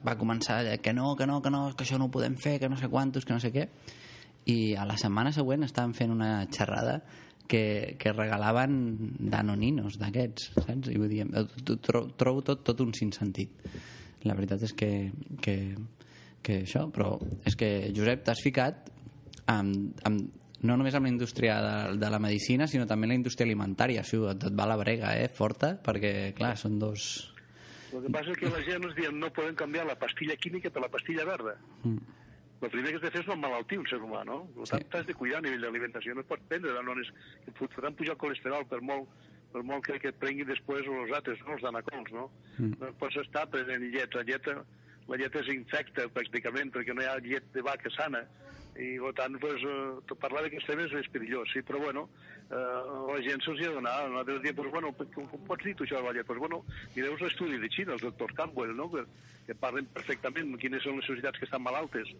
va començar a dir que no, que no, que no, que això no ho podem fer, que no sé quantos, que no sé què. I a la setmana següent estaven fent una xerrada que, que regalaven danoninos d'aquests, saps? I vull dir, eh, tro- tro- trobo tot, tot un sinsentit. La veritat és que, que, que això, però és que, Josep, t'has ficat amb, amb, no només amb la indústria de, de la medicina, sinó també la indústria alimentària. Això et, et va la brega, eh? Forta, perquè, clar, són dos... El que passa és que la gent ens diem no podem canviar la pastilla química per la pastilla verda. Mm. El primer que has de fer és no emmalaltir un ser humà, no? Per tant, t'has de cuidar a nivell d'alimentació. No es pot prendre danones que et faran pujar el colesterol per molt, per molt que, que et prenguin després els altres, no? els danacols, no? Mm. No pots estar prenent llet. La llet, la llet és infecta, pràcticament, perquè no hi ha llet de vaca sana. I, per tant, pues, eh, parlar d'aquests temes és perillós, sí, però, bueno, eh, la gent se'ls hi ha de donar. Nosaltres diem, pues, bueno, com, com pots dir tu això de la llet? Pues, bueno, mireu l'estudi de Xina, els doctors Campbell, no?, que, que parlen perfectament quines són les societats que estan malaltes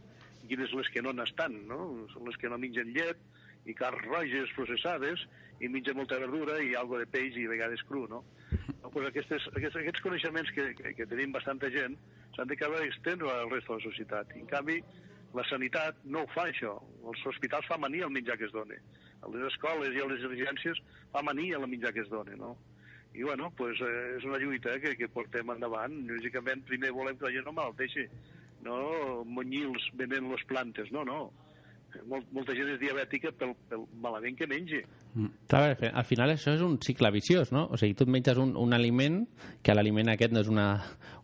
quines les que no n'estan, no? Són les que no mengen llet i carns roges processades i mengen molta verdura i algo de peix i a vegades cru, no? no pues [laughs] aquestes, aquests, aquests coneixements que, que, que tenim bastanta gent s'han de acabar d'estendre al resto de la societat. I, en canvi, la sanitat no ho fa, això. Els hospitals fa mania el menjar que es dona. A les escoles i a les residències fa mania el menjar que es dona, no? I, bueno, pues, eh, és una lluita que, que portem endavant. Lògicament, primer volem que la gent no malalteixi, no monyils venent les plantes, no, no. Mol, molta gent és diabètica pel, pel malament que mengi. Mm. Al fi- al final això és un cicle viciós, no? O sigui, tu et menges un, un aliment, que l'aliment aquest no és una,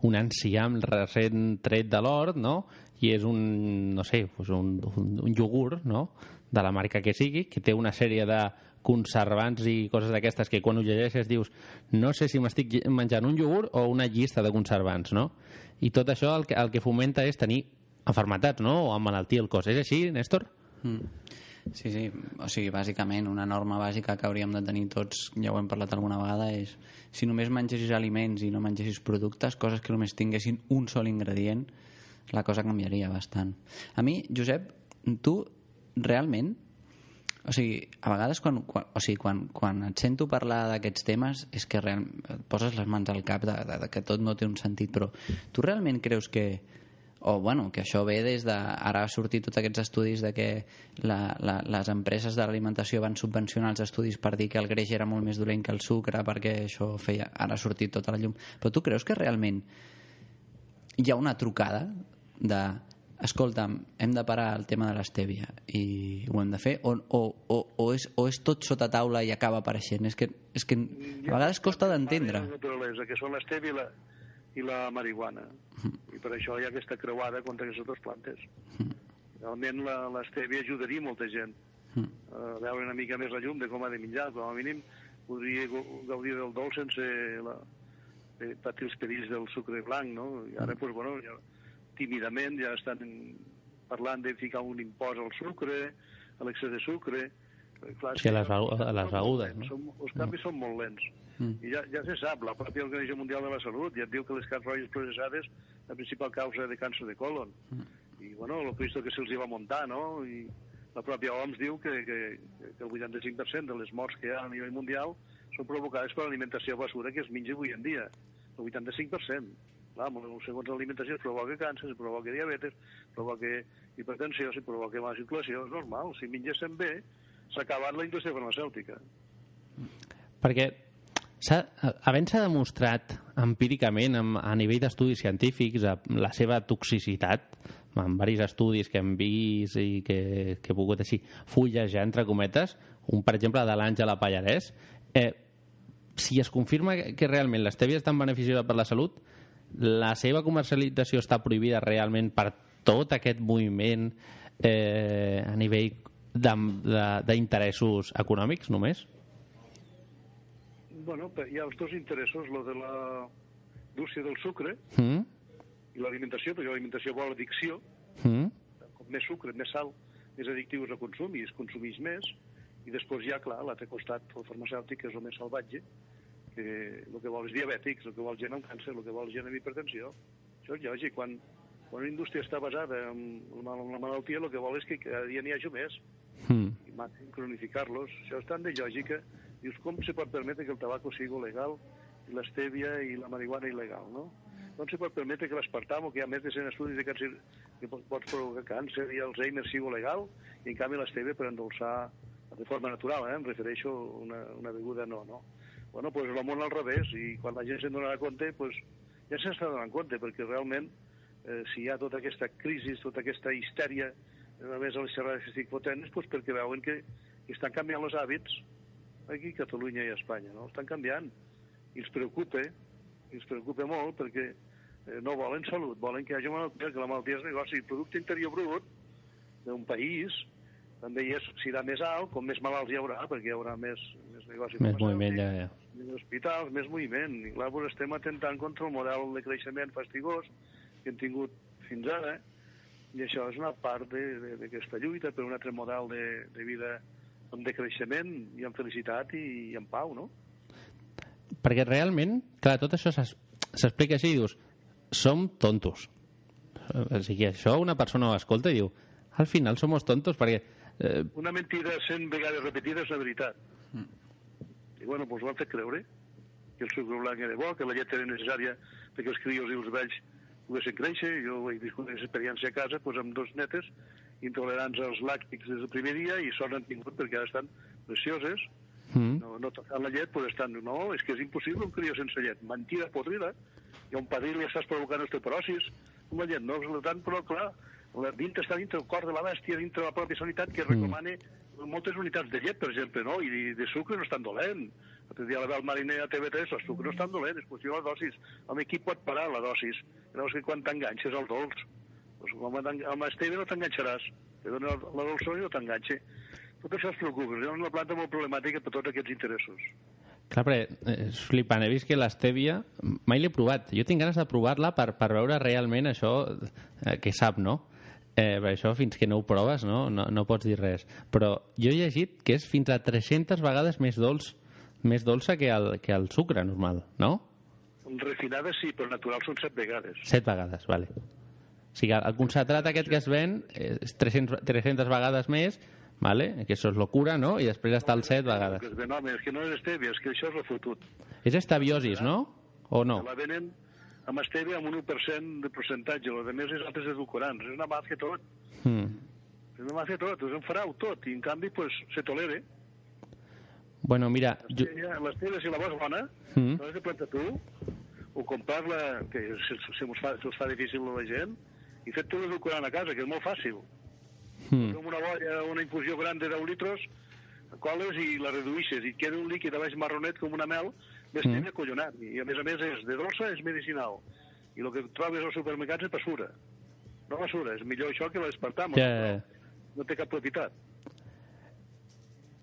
un enciam recent tret de l'hort, no? I és un, no sé, pues un, un, un iogurt, no? De la marca que sigui, que té una sèrie de conservants i coses d'aquestes que quan ho llegeixes dius no sé si m'estic menjant un iogurt o una llista de conservants, no? I tot això el que, el que fomenta és tenir enfermetats, no? O emmalaltir el cos. És així, Néstor? Mm. Sí, sí, o sigui, bàsicament una norma bàsica que hauríem de tenir tots, ja ho hem parlat alguna vegada, és si només mengessis aliments i no mengessis productes, coses que només tinguessin un sol ingredient, la cosa canviaria bastant. A mi, Josep, tu realment o sigui, a vegades quan, quan, o sigui, quan, quan et sento parlar d'aquests temes és que real, et poses les mans al cap de, de, de que tot no té un sentit, però tu realment creus que o bueno, que això ve des de... Ara ha sortit tots aquests estudis de que la, la, les empreses de l'alimentació van subvencionar els estudis per dir que el greix era molt més dolent que el sucre perquè això feia... Ara ha sortit tota la llum. Però tu creus que realment hi ha una trucada de escolta'm, hem de parar el tema de l'estèvia i ho hem de fer o, o, o, o, és, o és tot sota taula i acaba apareixent és que, és que a vegades costa d'entendre que són l'estèvia i la, i la marihuana. I per això hi ha aquesta creuada contra aquestes dues plantes. Realment la- l'estèvia ajudaria molta gent a veure una mica més la llum de com ha de menjar. Com a mínim podria gaudir del dolç sense la, de patir els perills del sucre blanc, no? I ara, doncs, bueno, ja, tímidament ja estan parlant de ficar un impost al sucre, a l'excés de sucre. Eh, Clar, Sí, a les a les lents, no? Són, els canvis són molt lents. I ja, ja se sap, la pròpia Organització Mundial de la Salut ja et diu que les carns roges processades la principal causa de càncer de colon. I, bueno, el Cristo que se'ls hi va muntar, no? I la pròpia OMS diu que, que, que el 85% de les morts que hi ha a nivell mundial són provocades per l'alimentació basura que es menja avui en dia. El 85%. Clar, molt- segons es provoca càncer, provoca diabetes, provoca hipertensió, si provoca mala circulació, és normal. Si mengessin bé, s'ha acabat la indústria farmacèutica. Perquè havent s'ha demostrat empíricament a nivell d'estudis científics la seva toxicitat amb diversos estudis que hem vist i que, que he pogut així fullejar entre cometes un per exemple de l'Àngela Pallarès eh, si es confirma que realment l'estèvia és tan beneficiosa per la salut la seva comercialització està prohibida realment per tot aquest moviment eh, a nivell d'interessos econòmics només? Bueno, hi ha els dos interessos, lo de la indústria del sucre Mm? i l'alimentació, perquè l'alimentació vol addicció, Mm? com més sucre, més sal, més addictiu és el consum i es consumeix més, i després hi ha, clar, l'altre costat, el farmacèutic, que és el més salvatge, que el que vol és diabètics, el que vol gent amb càncer, el que vol gent amb hipertensió. Això és lògic, quan, quan una indústria està basada en, en la malaltia, el que vol és que cada dia n'hi hagi més, Mm. i màxim cronificar-los. Això és tan de lògica. Dius, com se pot permetre que el tabaco sigui legal i l'estèvia i la marihuana il·legal, no? Com se pot permetre que l'espartamo, que hi ha més de 100 estudis de càncer, que pot provocar càncer i Alzheimer sigui legal, i en canvi l'estèvia per endolçar de forma natural, eh? em refereixo a una, una beguda no, no. Bueno, doncs el món al revés, i quan la gent se'n donarà compte, doncs ja s'està donant compte, perquè realment eh, si hi ha tota aquesta crisi, tota aquesta histèria, a més a les xerrades que estic fotent, és doncs perquè veuen que, que estan canviant els hàbits aquí a Catalunya i a Espanya, no? Estan canviant. I els preocupa, i els preocupa molt perquè eh, no volen salut, volen que hi hagi malaltia, que la malaltia és negoci. El producte interior brut d'un país també hi és, serà més alt, com més malalts hi haurà, perquè hi haurà més, més negoci Més moviment, ja, ja. més hospitals, més moviment. I clar, doncs estem atentant contra el model de creixement fastigós que hem tingut fins ara, i això és una part d'aquesta lluita per un altre model de, de vida amb decreixement i amb felicitat i, i en pau, no? Perquè realment, clar, tot això s'explica així i dius, som tontos. O sigui, això una persona ho escolta i diu, al final somos tontos perquè eh, Una mentida cent vegades repetida és la veritat. I bueno, doncs ho han fet creure, que el sucre blanc era bo, que la llet era necessària perquè els crios i els vells poguessin créixer. Jo he viscut aquesta experiència a casa doncs, amb dos netes intolerants als làctics des del primer dia i sort han tingut perquè ara estan precioses. Mm. No, no tocant la llet, però estan... No, és que és impossible un crió sense llet. Mentida podrida. I a un padrí li estàs provocant osteoporosis amb la llet. No, per tant, però clar, la- dintre està dintre el cor de la bèstia, dintre la pròpia sanitat, que recomana moltes unitats de llet, per exemple, no? I de, de sucre no estan dolent. L'altre dia la veu el mariner a TV3, el sucre no estan dolent, és qüestió de la dosis. Home, qui pot parar la dosis? Llavors que quan t'enganxes al dolç, doncs, home, amb esteve no t'enganxaràs. Te dona la dolçor i no t'enganxa. Tot això es preocupa. És una planta molt problemàtica per tots aquests interessos. Clar, perquè eh, és flipant. He vist que l'estèvia mai l'he provat. Jo tinc ganes de provar-la per, per veure realment això eh, que sap, no? Eh, per això, fins que no ho proves, no? No, no pots dir res. Però jo he llegit que és fins a 300 vegades més dolç més dolça que el, que el sucre normal, no? Refinada sí, però natural són set vegades. Set vegades, vale. O sigui, el concentrat aquest que es ven és 300, 300 vegades més, vale? que això és locura, no? I després està el set vegades. Que es ven, home, és que no és estèvia, és que això és refotut. És estabiosis, no? O no? La venen amb estèvia amb un 1% de percentatge, el més és altres edulcorants. És una màfia tot. Mm. És una màfia tot, és un farau tot, i en canvi pues, se tolera. Bueno, mira... Jo... L'estèvia, si la vols bona, Mm. no has de plantar tu, o comprar-la, que se, se, us fa, se us fa difícil a la gent, i fet-te l'edulcorant a casa, que és molt fàcil. Mm. Amb una bolla, una infusió gran de 10 litres, coles i la reduïsses, i queda un líquid a baix marronet com una mel, d'estèvia Mm. collonat. I a més a més és de dolça, és medicinal. I el que trobes als supermercats és basura. No basura, és millor això que l'espartam. Ja... No té cap propietat.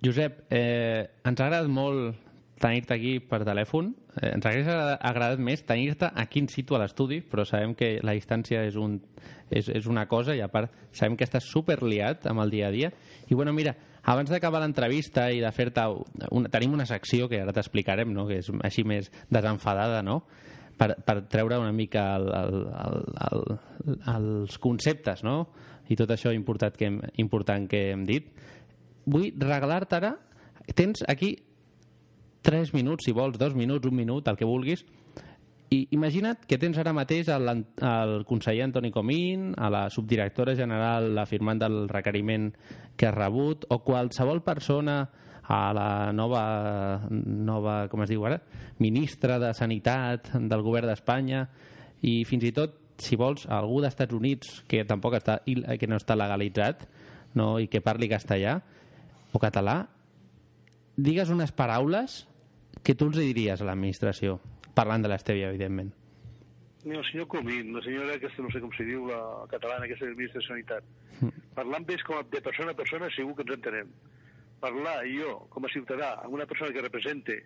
Josep, eh, ens ha agradat molt tenir-te aquí per telèfon. Eh, ens hauria agradat- més tenir-te aquí in situ a l'estudi, però sabem que la distància és, un, és, és una cosa i a part sabem que estàs super liat amb el dia a dia. I bueno, mira, abans d'acabar l'entrevista i de fer-te... Una, tenim una secció que ara t'explicarem, no? que és així més desenfadada, no? per, per treure una mica el, el, el, el, els conceptes no? i tot això important que hem, important que hem dit vull regalar-te ara tens aquí 3 minuts, si vols, 2 minuts, un minut, el que vulguis i imagina't que tens ara mateix el, el conseller Antoni Comín, a la subdirectora general afirmant del requeriment que ha rebut, o qualsevol persona a la nova, nova com es diu ara, ministra de Sanitat del govern d'Espanya i fins i tot, si vols, algú dels Estats Units que tampoc està, que no està legalitzat no, i que parli castellà o català, digues unes paraules que tu els diries a l'administració, parlant de l'Estèvia, evidentment. Mira, el senyor Comín, la senyora aquesta, no sé com se diu, la catalana, aquesta del ministre de Sanitat, parlar amb ells com a, de persona a persona segur que ens entenem. Parlar jo, com a ciutadà, amb una persona que represente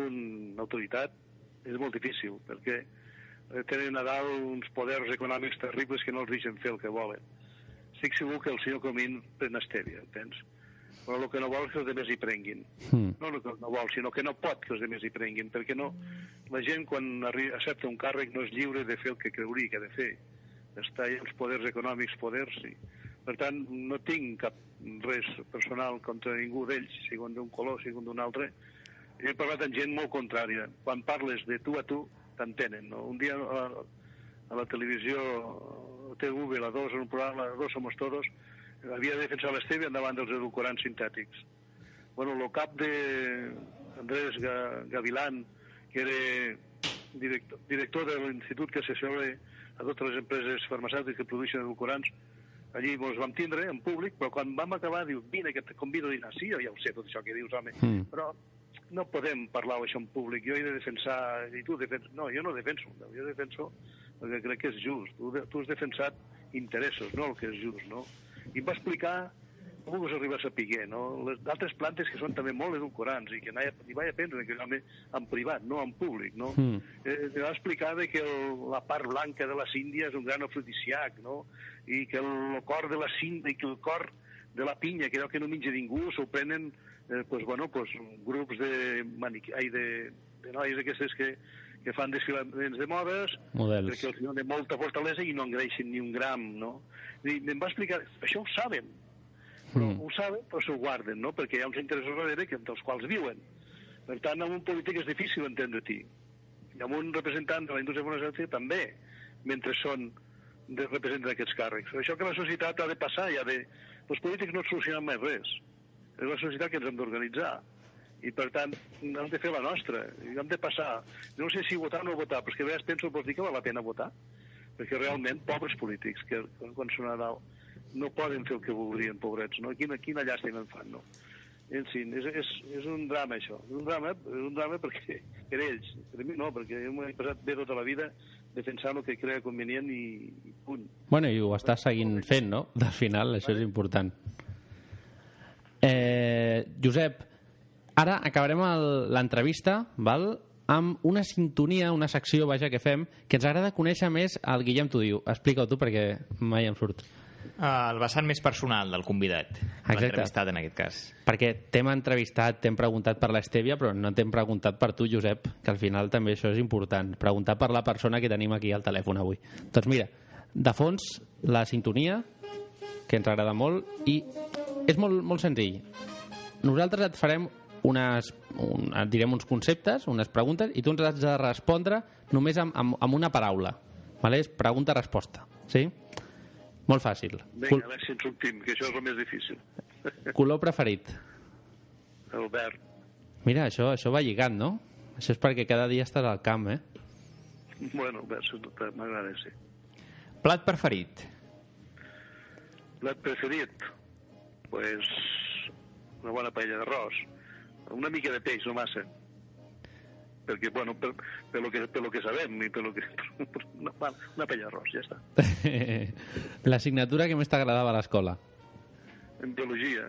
una autoritat és molt difícil, perquè eh, tenen a dalt uns poders econòmics terribles que no els deixen fer el que volen. Estic segur que el senyor Comín pren estèvia, entens? Però el que no vol és que els altres hi prenguin. Mm. No el que no vol, sinó que no pot que els altres hi prenguin, perquè no, la gent quan accepta un càrrec no és lliure de fer el que creuria que ha de fer. Està allà els poders econòmics, poders, i per tant no tinc cap res personal contra ningú d'ells, sigui d'un color, sigui d'un altre. He parlat amb gent molt contrària. Quan parles de tu a tu, t'entenen. No? Un dia a, a la televisió a TV, la 2, en un programa, la 2 Somos Todos, havia de defensar l'Esteve davant dels edulcorants sintètics. Bueno, el cap de Andrés Ga- Gavilán, que era director, director de l'institut que assessora a totes les empreses farmacèutiques que produeixen edulcorants, allí ens vam tindre en públic, però quan vam acabar diu, vine que et convido a dinar. Sí, ja ho sé, tot això que dius, home, Mm. però no podem parlar això en públic. Jo he de defensar... I tu defens... No, jo no defenso. Jo defenso el que crec que és just. Tu, tu has defensat interessos, no el que és just, no? I em va explicar com us arriba a saber, no? Les altres plantes que són també molt edulcorants i que n'hi hi vaig aprendre que home, en privat, no en públic, no? Mm. Eh, va explicar de que el, la part blanca de la síndia és un gran afrodisíac, no? I que el, cor de la síndia, i que el cor de la pinya, que allò que no menja ningú, s'ho prenen eh, pues, bueno, pues, grups de, maniqui, ai, de, de noies aquestes que, que fan desfilaments de modes, Models. perquè els donen molta fortalesa i no engreixen ni un gram, no? I em va explicar, això ho saben, però Mm. ho saben, però s'ho guarden, no? Perquè hi ha uns interessos darrere que, dels quals viuen. Per tant, amb un polític és difícil entendre-t'hi. I amb un representant de la indústria farmacèutica també, mentre són de, representen aquests càrrecs. Això que la societat ha de passar i ha de... Els polítics no solucionen mai res. És la societat que ens hem d'organitzar. I, per tant, hem de fer la nostra. I hem de passar. No sé si votar o no votar, però és que a vegades penso, vols dir que val la pena votar? Perquè realment, pobres polítics, que quan dalt, no poden fer el que voldrien, pobrets, no? Quina, quina llàstima en fan, no? En fi, és, és, és un drama, això. És un drama, és un drama perquè, per ells. Per mi no, perquè jo m'he passat bé tota la vida defensant el que crea convenient i, i punt. Bueno, i ho estàs seguint fent, no? Al final, això és important. Eh, Josep, ara acabarem l'entrevista, val? amb una sintonia, una secció, vaja, que fem, que ens agrada conèixer més el Guillem t'ho diu. Explica-ho tu, perquè mai em surt. Ah, el vessant més personal del convidat, l'entrevistat en aquest cas. Perquè t'hem entrevistat, t'hem preguntat per l'Estèvia, però no t'hem preguntat per tu, Josep, que al final també això és important. Preguntar per la persona que tenim aquí al telèfon avui. Doncs mira, de fons, la sintonia, que ens agrada molt, i és molt, molt senzill. Nosaltres et farem unes, un, direm uns conceptes, unes preguntes, i tu ens has de respondre només amb, amb, amb una paraula. Vale? És pregunta-resposta. Sí? Molt fàcil. Vinga, a veure si en sortim, que això és el més difícil. [laughs] Color preferit. El verd. Mira, això, això va lligant, no? Això és perquè cada dia estàs al camp, eh? Bueno, el verd m'agrada, sí. Plat preferit. Plat preferit? Pues una bona paella d'arròs. Una mica de peix, no massa. Perquè, bueno, per, per, lo, que, per lo que sabem i per lo que... [laughs] Una, una paella d'arròs, ja està. [laughs] L'assignatura que més t'agradava a l'escola. En biologia,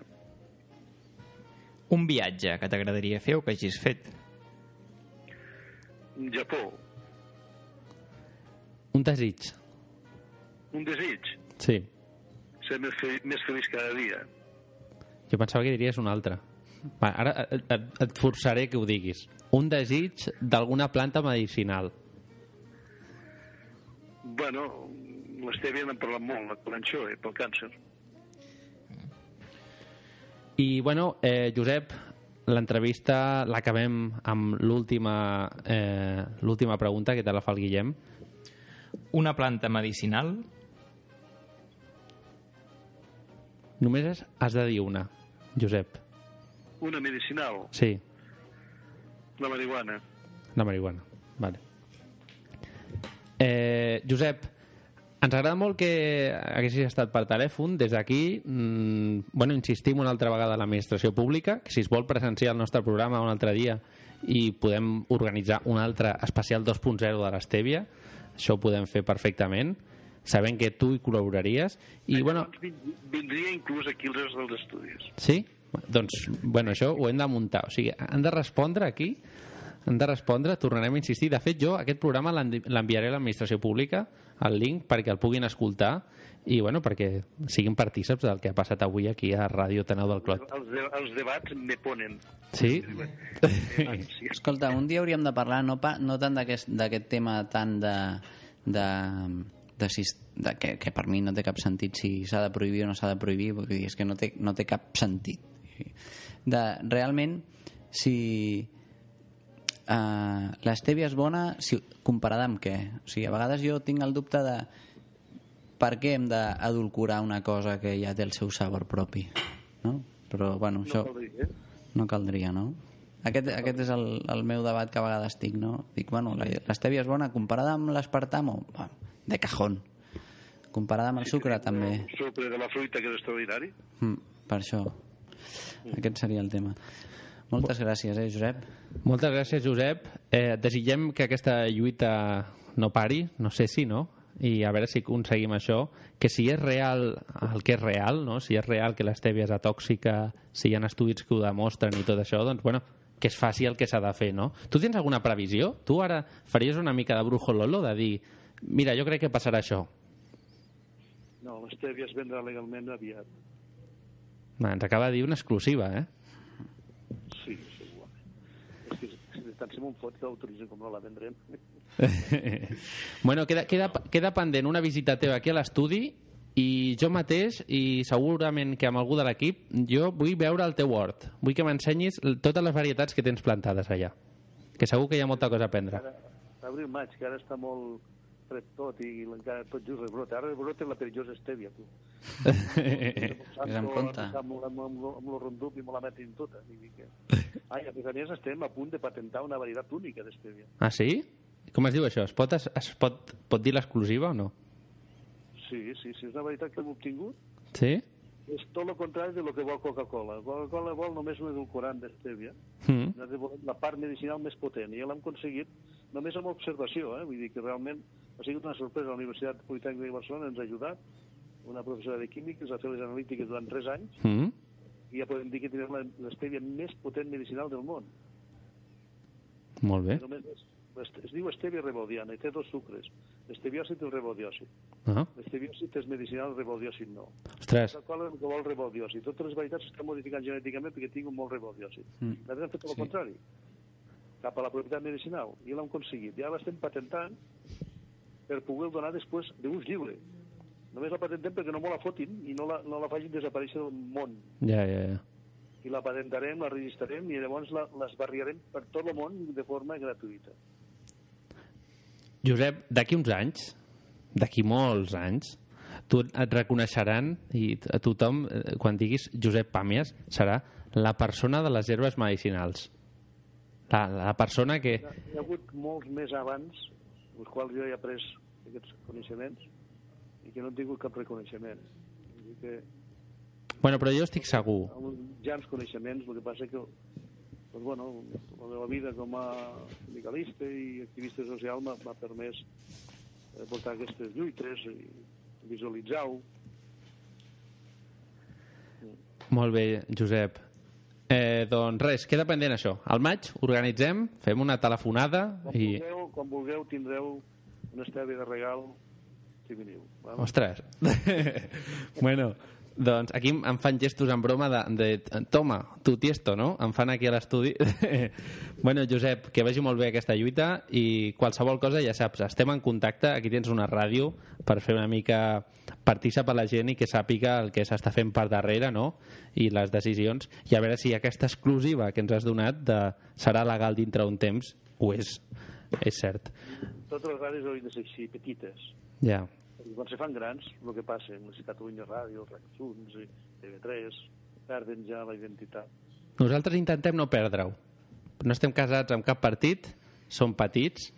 Un viatge que t'agradaria fer o que hagis fet. Japó, Un desig. un desig, Sí. ser més, fe, més feliç cada dia. Jo pensava que diries un altre. Va, ara et, forçaré que ho diguis. Un desig d'alguna planta medicinal. Bueno, l'estèvia n'han parlat molt, la colanxó, eh, pel càncer. I, bueno, eh, Josep, l'entrevista l'acabem amb l'última eh, l'última pregunta que te la fa el Guillem. Una planta medicinal. Només és- has de dir una, Josep. Una medicinal, Sí, la marihuana. la marihuana. Vale. Eh, Josep, ens agrada molt que haguessis estat per telèfon. Des d'aquí, mm, bueno, insistim una altra vegada a l'administració pública, que si es vol presenciar el nostre programa un altre dia i podem organitzar un altre especial 2.0 de l'Estèvia, això ho podem fer perfectament, sabent que tu hi col·laboraries. I, bueno, Vin- Vindria inclús aquí els dels estudis. Sí? Doncs, bueno, això ho hem de muntar. O sigui, han de respondre aquí, han de respondre, tornarem a insistir. De fet, jo aquest programa l'en- l'enviaré a l'administració pública, el link, perquè el puguin escoltar i, bueno, perquè siguin partíceps del que ha passat avui aquí a Ràdio Taneu del Clot. Els, de, els debats me ponen. Sí? Escolta, un dia hauríem de parlar no, pa, no tant d'aquest d'aquest tema tant de, de, de, si, de que, que per mi no té cap sentit si s'ha de prohibir o no s'ha de prohibir, vull dir, és que no té, no té cap sentit. De, realment, si uh, l'estèvia és bona, si, comparada amb què? O sigui, a vegades jo tinc el dubte de per què hem d'adulcorar una cosa que ja té el seu sabor propi, no? Però, bueno, No això... caldria, eh? No caldria, no? Aquest, aquest és el, el meu debat que a vegades tinc, no? Dic, bueno, l'estèvia és bona comparada amb l'espartamo? Bueno, de cajón. Comparada amb el sucre, també. El sucre de la fruita, que és extraordinari. Mm, per això. Aquest seria el tema. Moltes gràcies, eh, Josep? Moltes gràcies, Josep. Eh, desitgem que aquesta lluita no pari, no sé si, no? I a veure si aconseguim això, que si és real el que és real, no? si és real que l'estèvia és atòxica, si hi ha estudis que ho demostren i tot això, doncs, bueno, que es faci el que s'ha de fer, no? Tu tens alguna previsió? Tu ara faries una mica de brujo lolo, de dir, mira, jo crec que passarà això. No, l'estèvia es vendrà legalment aviat. Va, ens acaba de dir una exclusiva, eh? Sí, segurament. És que si tant si m'ho fot que com no la vendrem. bueno, queda, queda, queda pendent una visita teva aquí a l'estudi i jo mateix, i segurament que amb algú de l'equip, jo vull veure el teu hort. Vull que m'ensenyis totes les varietats que tens plantades allà. Que segur que hi ha molta cosa a aprendre. Ara, abril, maig, que ara està molt fred tot i encara tot just rebrota. Ara rebrota la perillosa estèvia, tu. Vés en compte. Amb, amb, amb, amb el rondup i me la metin tota. Que... Ai, a més a més estem a punt de patentar una varietat única d'estèvia. ah, sí? Com es diu això? Es pot, es, es pot, pot dir l'exclusiva o no? Sí, sí, sí, és una varietat que hem obtingut. Sí? És tot el contrari de lo que vol Coca-Cola. Coca-Cola vol només un edulcorant d'estèvia. Mm. Nosaltres volem la part medicinal més potent i l'hem aconseguit només amb observació, eh? vull dir que realment ha sigut una sorpresa. La Universitat Politècnica de Barcelona ens ha ajudat, una professora de química ens ha fet les analítiques durant 3 anys Mm. i ja podem dir que tenim l'estèvia més potent medicinal del món. Molt bé. Només és, es, diu estèvia rebaudiana i té dos sucres, l'esteviòcit i el rebaudiòcit. Ah, L'esteviòcit és medicinal, el rebaudiòcit no. Ostres. Qual és el que vol rebaudiòcit? Totes les varietats s'estan modificant genèticament perquè tinguin molt rebaudiòcit. Mm. Nosaltres hem fet tot el contrari, cap a la propietat medicinal, i l'hem aconseguit. Ja l'estem patentant per poder donar després d'ús lliure. Només la patentem perquè no me la fotin i no la, no la facin desaparèixer del món. Ja, ja, ja. I la patentarem, la registrarem i llavors la, l'esbarriarem per tot el món de forma gratuïta. Josep, d'aquí uns anys, d'aquí molts anys, tu et reconeixeran i a tothom, eh, quan diguis Josep Pàmies, serà la persona de les herbes medicinals. La, la persona que... Hi ha, hi ha hagut molts més abans, els quals jo he après aquests coneixements i que no han tingut cap reconeixement. Vull dir que Bueno, però jo estic segur. amb uns coneixements, el que passa que pues, bueno, la meva vida com a sindicalista i activista social m'ha m'ha permès eh, portar aquestes lluites i visualitzar-ho. Molt bé, Josep. Eh, doncs res, queda pendent això. Al maig organitzem, fem una telefonada Quan, i... vulgueu, quan vulgueu tindreu una estèvia de regal si veniu. val? Ostres. [laughs] bueno, doncs aquí em- fan gestos en broma de, de toma, tu tiesto, no? Em fan aquí a l'estudi. [laughs] bueno, Josep, que vagi molt bé aquesta lluita i qualsevol cosa ja saps, estem en contacte, aquí tens una ràdio per fer una mica partícip a la gent i que sàpiga el que s'està fent per darrere, no? I les decisions, i a veure si aquesta exclusiva que ens has donat de, serà legal dintre un temps, ho és, és cert. Totes les ràdios haurien de ser així, petites. Ja. I quan se fan grans, el que passa, amb les Catalunya Ràdio, Racsuns, i TV3, perden ja la identitat. Nosaltres intentem no perdre-ho. No estem casats amb cap partit, som petits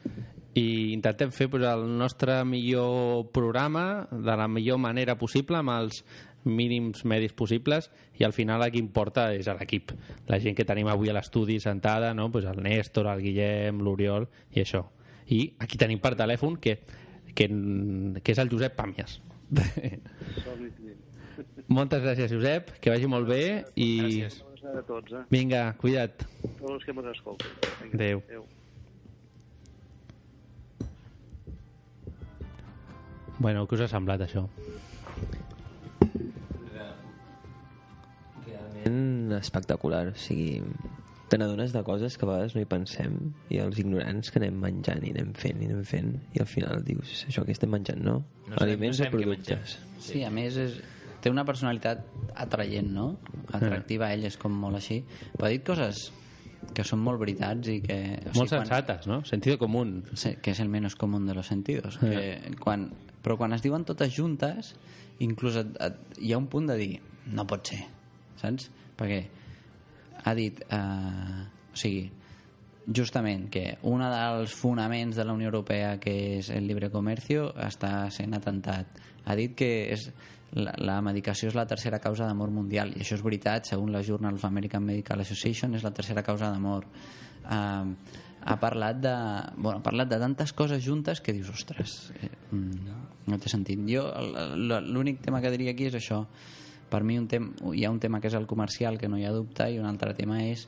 i intentem fer pues, el nostre millor programa de la millor manera possible amb els mínims medis possibles i al final el que importa és l'equip la gent que tenim avui a l'estudi sentada no? pues el Néstor, el Guillem, l'Oriol i això i aquí tenim per telèfon que, que, que és el Josep Pàmies [laughs] moltes gràcies Josep, que vagi molt bé i Gràcies. A tots, eh? vinga, cuida't Tots els que ens escolten. Vinga, Adéu. Adéu. Bueno, què us ha semblat això? realment espectacular. O sigui, te n'adones de coses que a vegades no hi pensem i els ignorants que anem menjant i anem fent i anem fent i al final dius, això que estem menjant, no? No Aliments no o productes. Sí, a més és, té una personalitat atraient, no? Atractiva, ell és com molt així. Però ha dit coses que són molt veritats i que... O Molt sensates, no? Sentido común. Que és el menos común de los sentidos. Eh. Que quan, però quan es diuen totes juntes, inclús et, et, hi ha un punt de dir no pot ser, saps? Perquè ha dit... Eh, o sigui, justament que un dels fonaments de la Unió Europea que és el llibre comercio està sent atentat. Ha dit que és, la, la medicació és la tercera causa de mort mundial i això és veritat, segons la Journal of American Medical Association és la tercera causa de mort uh, ha parlat de, bueno, ha parlat de tantes coses juntes que dius, ostres eh, mm, no té sentit jo l'únic tema que diria aquí és això per mi un tem hi ha un tema que és el comercial que no hi ha dubte i un altre tema és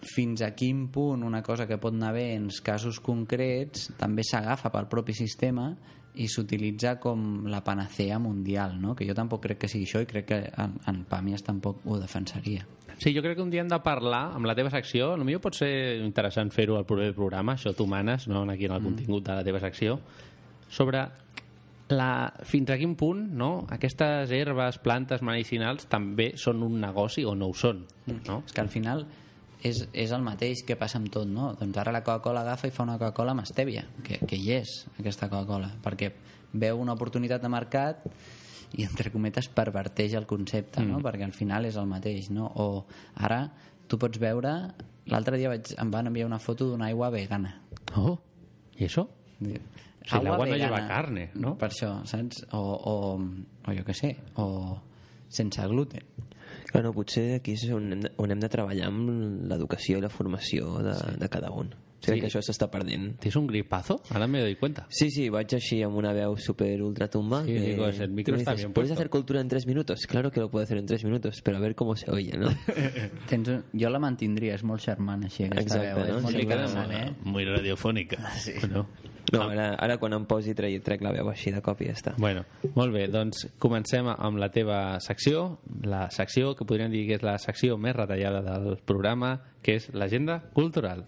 fins a quin punt una cosa que pot anar bé en casos concrets també s'agafa pel propi sistema i s'utilitza com la panacea mundial, no? que jo tampoc crec que sigui això i crec que en, en Pàmies tampoc ho defensaria. Sí, jo crec que un dia hem de parlar amb la teva secció, potser pot ser interessant fer-ho al proper programa, això tu manes, no? aquí en el mm. contingut de la teva secció, sobre la, fins a quin punt no? aquestes herbes, plantes medicinals també són un negoci o no ho són. No? És que al final és, és el mateix que passa amb tot, no? Doncs ara la Coca-Cola agafa i fa una Coca-Cola amb estèvia, que, que hi és, aquesta Coca-Cola, perquè veu una oportunitat de mercat i, entre cometes, perverteix el concepte, no? Mm. Perquè al final és el mateix, no? O ara tu pots veure... L'altre dia vaig, em van enviar una foto d'una aigua vegana. Oh, i això? Sí, Si l'aigua no lleva carne, no? Per això, saps? O, o, o jo què sé, o sense gluten. Bueno, potser aquí és on hem de, on hem de treballar amb l'educació i la formació de, sí. de cada un. Crec que això s'està perdent. ¿Tienes un gripazo? Ahora me doy cuenta. Sí, sí, vaig així amb una veu super ultratumba. Sí, que- digo, el micro está bien ¿Puedes puesto". hacer cultura en tres minutos? Claro que lo puedo hacer en tres minutos, pero a ver cómo se oye, ¿no? [laughs] Tens un... Jo la mantindria, és molt charmant així, aquesta Exacte, veu. no? És molt Sí, interessant, molt- eh? Muy radiofónica. Sí. No? No, ara, ara quan em posi trec, trec la veu així de cop i ja està. Bueno, molt bé, doncs comencem amb la teva secció, la secció que podríem dir que és la secció més retallada del programa, que és l'agenda cultural.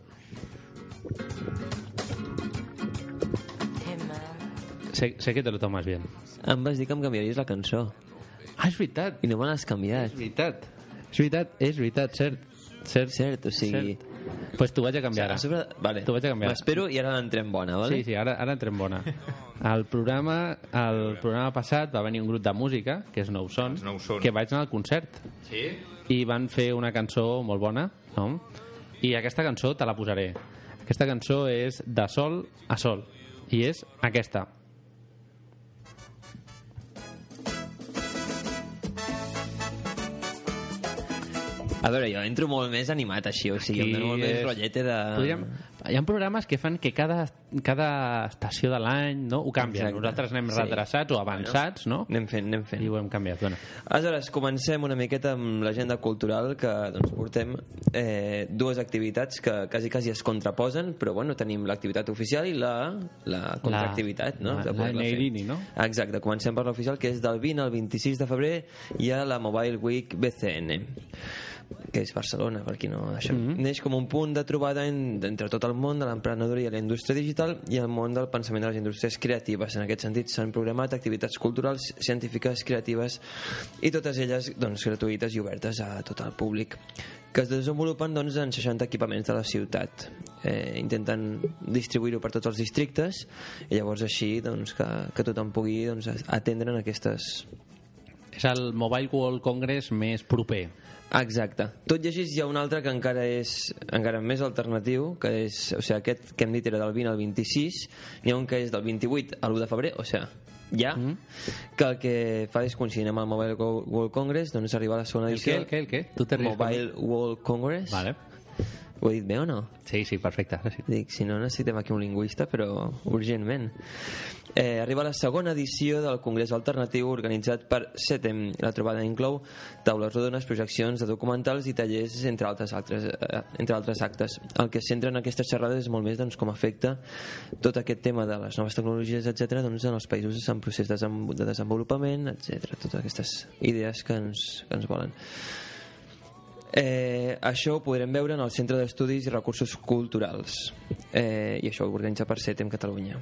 Sé, sé que te lo tomas bien. Em vas dir que em canviaries la cançó. Ah, és veritat. I no me l'has canviat. És veritat. És veritat, és veritat, cert. Cert, cert o sigui... Cert. Pues t'ho vaig a canviar ara. sobre... Vale. T'ho vaig a canviar. M'espero i ara l'entrem bona, vale? Sí, sí, ara, ara entrem bona. El programa, el programa passat va venir un grup de música, que és Nou Son, Nou Son. que vaig anar al concert. Sí? I van fer una cançó molt bona, no? I aquesta cançó te la posaré. Aquesta cançó és de sol a sol. I és aquesta. A veure, jo entro molt més animat així, o sigui, em dono molt més és- rotllete de... Podríem... Hi ha programes que fan que cada, cada estació de l'any no? ho canvien. Exacte. Nosaltres anem Sí. redreçats o avançats, no? Anem fent, anem fent. I ho hem canviat. Bueno. Aleshores, comencem una miqueta amb l'agenda cultural que doncs, portem eh, dues activitats que quasi, quasi es contraposen, però bueno, tenim l'activitat oficial i la, la contraactivitat, no? la- la fer. Neirini, no? Exacte, comencem per l'oficial, que és del 20 al 26 de febrer hi ha la Mobile Week BCN que és Barcelona, per qui no... Això Mhm. neix com un punt de trobada en, entre tot el món de l'emprenedoria i la indústria digital i el món del pensament de les indústries creatives. En aquest sentit, s'han programat activitats culturals, científiques, creatives i totes elles doncs, gratuïtes i obertes a tot el públic que es desenvolupen doncs, en 60 equipaments de la ciutat. Eh, intenten distribuir-ho per tots els districtes i llavors així doncs, que, que tothom pugui doncs, atendre en aquestes És el Mobile World Congress més proper. Exacte. Tot i així hi ha un altre que encara és encara més alternatiu, que és, o sigui, aquest que hem dit era del 20 al 26, n'hi ha un que és del 28 a l'1 de febrer, o sigui, ja, Mm. que el que fa és coincidir amb el Mobile World Congress, doncs arriba a la segona El edició. què, el què, el què? Tu Mobile World Congress. Vale. Ho he dit bé o no? Sí, sí, perfecte. Sí. Dic, si no necessitem aquí un lingüista, però urgentment. Eh, arriba la segona edició del Congrés Alternatiu organitzat per CETEM. La trobada inclou taules rodones, projeccions de documentals i tallers, entre altres, altres, eh, entre altres actes. El que centra en aquestes xerrades és molt més doncs, com afecta tot aquest tema de les noves tecnologies, etc doncs, en els països en procés de desenvolupament, etc. Totes aquestes idees que ens, que ens volen. Eh, això ho podrem veure en el Centre d'Estudis i Recursos Culturals eh, i això ho organitza per CETEM Catalunya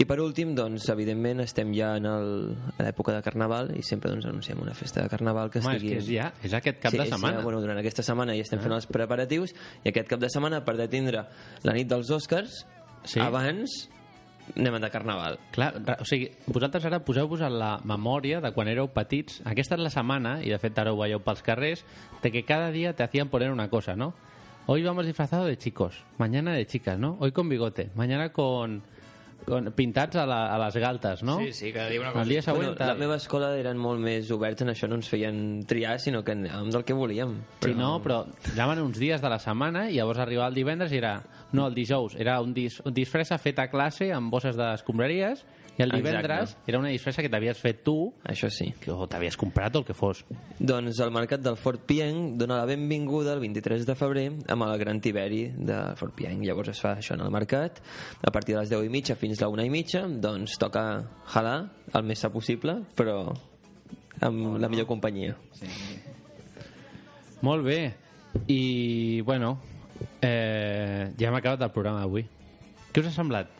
i per últim, doncs, evidentment estem ja en el- a l'època de Carnaval i sempre doncs, anunciem una festa de Carnaval que Home, és estigui... que és ja, és aquest cap sí, de setmana. Sí, bueno, durant aquesta setmana ja estem Ah. fent els preparatius i aquest cap de setmana, per tindre la nit dels Oscars, Sí. abans anem de Carnaval. Clar, o sigui, vosaltres ara poseu-vos en la memòria de quan éreu petits. Aquesta és la setmana, i de fet ara ho veieu pels carrers, de que cada dia te hacían poner una cosa, ¿no? Hoy vamos disfrazados de chicos, mañana de chicas, ¿no? Hoy con bigote, mañana con pintats a, la, a les galtes, no? Sí, sí, cada dia una cosa. El dia següent... Bueno, la meva escola eren molt més oberts en això, no ens feien triar, sinó que anàvem del que volíem. Sí, no, però llamen uns dies de la setmana i llavors arribava el divendres i era... No, el dijous era un, dis, un disfressa fet a classe amb bosses d'escombraries i el Exacte. divendres era una disfressa que t'havies fet tu Això sí. que, o t'havies comprat o el que fos. Doncs el mercat del Fort Pienc dona la benvinguda el 23 de febrer amb el Gran Tiberi de Fort Pienc. Llavors es fa això en el mercat. A partir de les 10 i mitja fins a la 1 i mitja, doncs toca halar el més sa possible, però amb la millor companyia. Sí. Molt bé. I, bueno, eh, ja hem acabat el programa d'avui. Què us ha semblat?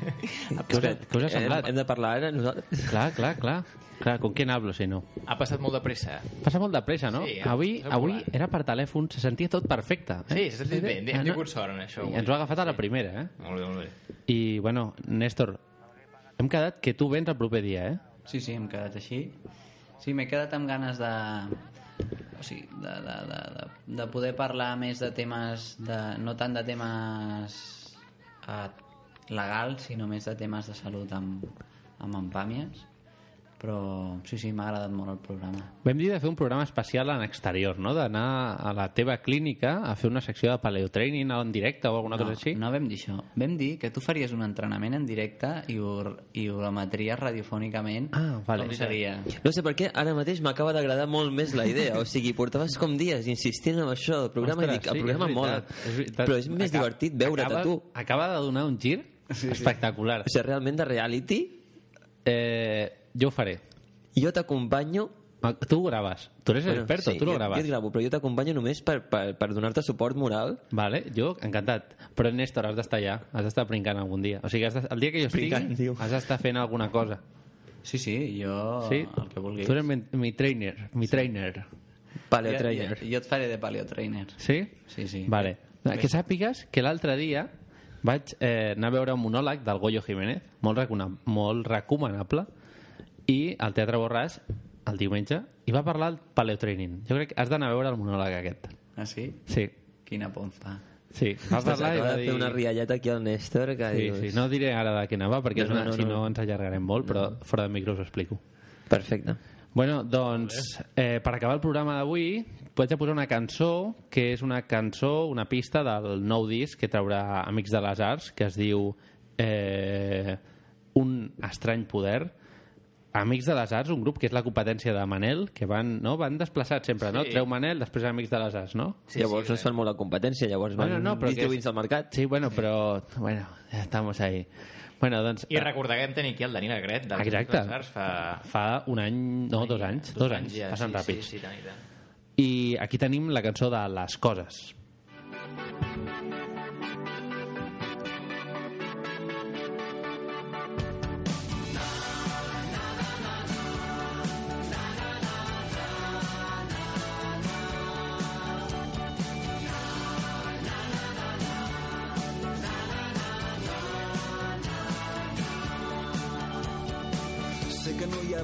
[laughs] Què us què us ha semblat? Hem, hem de parlar ara nosaltres? Clar, clar, clar. Clar, ¿con quién hablo si no? Ha passat molt de pressa. Passa molt de pressa, no? Sí, avui, avui volat. era per telèfon, se sentia tot perfecte. Eh? Sí, s'ha sentit bé. Hem, Ah, tingut sort en això. I ens ho ha agafat a la primera, eh? Molt bé, molt bé. I, bueno, Néstor, hem quedat que tu vens el proper dia, eh? Sí, sí, hem quedat així. Sí, m'he quedat amb ganes de... O sigui, de, de, de, de, de poder parlar més de temes... De, no tant de temes eh, legals, sinó més de temes de salut amb, amb en Pàmies però sí, sí, m'ha agradat molt el programa. Vam dir de fer un programa especial en exterior, no? D'anar a la teva clínica a fer una secció de paleotraining en directe o alguna no, cosa així. No vam dir això. Vam dir que tu faries un entrenament en directe i ho, i ho emetries radiofònicament. Ah, vale. Com seria? No sé per què, ara mateix m'acaba d'agradar molt més la idea. O sigui, portaves com dies insistint en això del programa Ostres, i dic, el sí, programa és mola. és veritat. Però és més Acaba- divertit veure't acaba, a tu. Acaba de donar un gir sí, espectacular. O sigui, realment de reality, Eh, jo ho faré. jo t'acompanyo... Tu ho graves. Tu eres Bueno, experto, sí, tu lo jo, grabas. Jo et gravo, però jo t'acompanyo només per, per, per donar-te suport moral. Vale, jo, encantat. Però, Néstor, has d'estar allà. Has d'estar brincant algun dia. O sigui, has de, el dia que jo Brincant, estigui, diu. has d'estar fent alguna cosa. Sí, sí, jo Sí? el que vulguis. Tu eres mi, mi trainer. Mi trainer. Paleotrainer. Jo, jo, jo et faré de paleotrainer. Sí? Sí, sí. Vale. Que sàpigues que l'altre dia vaig eh, anar a veure un monòleg del Goyo Jiménez, molt, recona molt recomanable, i al Teatre Borràs, el diumenge, i va parlar del paleotraining. Jo crec que has d'anar a veure el monòleg aquest. Ah, sí? Sí. Quina pompa. Sí, va parlar i va de dir... fer una rialleta aquí al Néstor que Sí, dius... sí, no diré ara de què anava, perquè No, és una, no, no, si no no. ens allargarem molt, però fora de micro us ho explico. Perfecte. Bueno, doncs, eh, per acabar el programa d'avui, vaig a posar una cançó, que és una cançó, una pista del nou disc que traurà Amics de les Arts, que es diu eh, Un estrany poder. Amics de les Arts, un grup que és la competència de Manel, que van, no, van desplaçats sempre, no? Sí. Treu Manel, després Amics de les Arts, no? Sí, llavors sí, no es fan molt la competència, llavors van Bueno, no, però que és- al mercat. Sí, bueno, però... Bueno, ja estamos ahí. Bueno, doncs... I recordem tenir aquí el Daniel Agret dels Exacte. Amics de les Arts fa... Fa un any, no, dos anys. Dos, anys, ja, passen sí, ràpids. Sí, sí, tant i tant. I aquí tenim la cançó de Les Coses.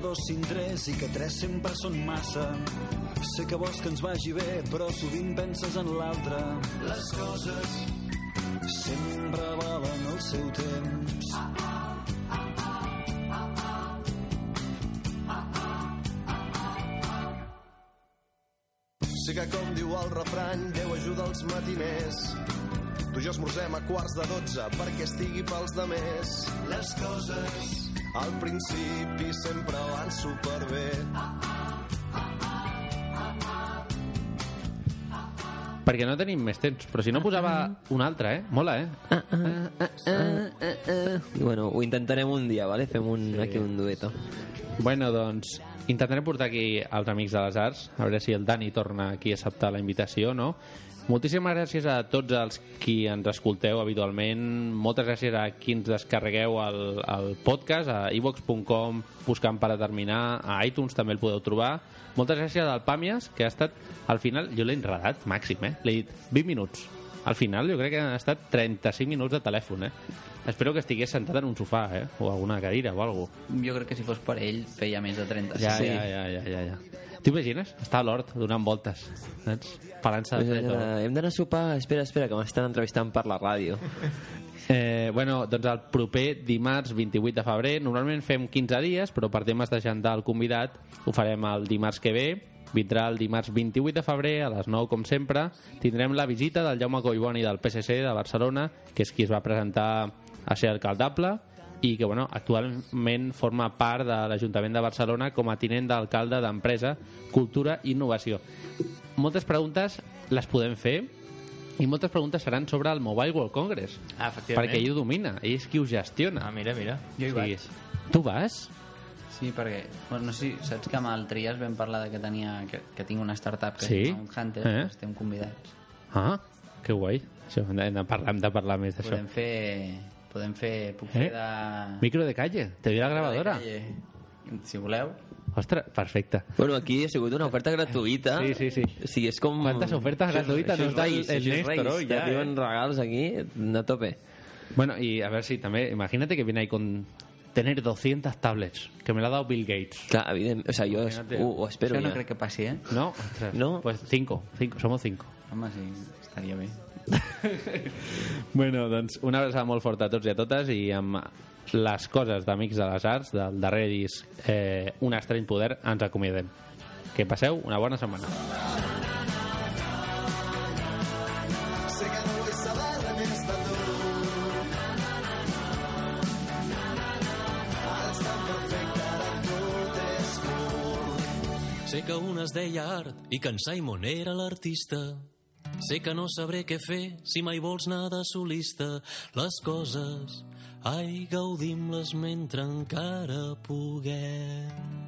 Dos sin tres i que tres sempre són massa. Sé que vols que ens vagi bé, però sovint penses en l'altre. Les coses sempre valen el seu temps. Sé que com diu el refrany, Déu ajuda els matiners. Tu i jo esmorzem a quarts de dotze perquè estigui pels de més. Les coses al principi sempre van superbé. Perquè no tenim més temps, però si no posava un altre, eh? Mola, eh? I bueno, ho intentarem un dia, ¿vale? Fem un, sí. aquí un dueto. Bueno, doncs, intentarem portar aquí els Amics de les Arts, a veure si el Dani torna aquí a acceptar la invitació, no? Moltíssimes gràcies a tots els qui ens escolteu habitualment. Moltes gràcies a qui ens descarregueu el, el podcast, a ivox.com, buscant per determinar, a iTunes també el podeu trobar. Moltes gràcies al Pàmies, que ha estat, al final, jo l'he enredat màxim, eh? L'he dit 20 minuts. Al final jo crec que han estat 35 minuts de telèfon, eh? Espero que estigués sentat en un sofà, eh? O alguna cadira o alguna. Jo crec que si fos per ell feia més de 30. Ja, ja, ja, ja, ja, ja. T'ho imagines? Està a l'hort donant voltes, saps? Pelant-se Pues de d'anar- hem d'anar a sopar... Espera, espera, que m'estan entrevistant per la ràdio. Eh, bueno, doncs el proper dimarts 28 de febrer, normalment fem 15 dies, però per temes d'agendar el convidat ho farem el dimarts que ve, vindrà el dimarts 28 de febrer a les 9 com sempre, tindrem la visita del Jaume Collboni del PSC de Barcelona, que és qui es va presentar a ser alcaldable i que bueno, actualment forma part de l'Ajuntament de Barcelona com a tinent d'alcalde d'Empresa, Cultura i Innovació. Moltes preguntes les podem fer i moltes preguntes seran sobre el Mobile World Congress. Ah, efectivament. Perquè ell ho domina, ell és qui ho gestiona. Ah, mira, mira. Jo hi vaig. Tu vas? Sí, perquè, bueno, no sé, saps que amb el Trias vam parlar de que, tenia, que, que tinc una startup que Sí? es diu Hunter, Eh? eh? estem convidats. Ah, que guai. Això, hem de parlar, hem de parlar més d'això. Podem fer, podem fer, puc fer Eh? de... Micro de calle, te doy la grabadora. Si voleu. Ostres, perfecte. Bueno, aquí ha sigut una oferta gratuïta. Sí, sí, sí. O sigui, és com... Quantes ofertes gratuïtes nos da el- el Néstor hoy, ya, T'arriben eh. regals aquí a tope. Bueno, y a ver si también, imagínate que viene ahí con tener 200 tablets, que me lo ha dado Bill Gates. Clar, evident, o sea, ho, ho espero Això no ja. crec que passi, eh? No, Ostres, No? pues cinco, cinco, somos cinco. Home, sí, estaria bé. [laughs] Bueno, doncs una abraçada molt forta a tots i a totes i amb les coses d'Amics de les Arts del darrer disc eh, Un estrany poder ens acomiadem. Que passeu una bona setmana. Sé que un es deia art i que en Simon era l'artista. Sé que no sabré què fer si mai vols anar de solista. Les coses, ai, gaudim-les mentre encara puguem.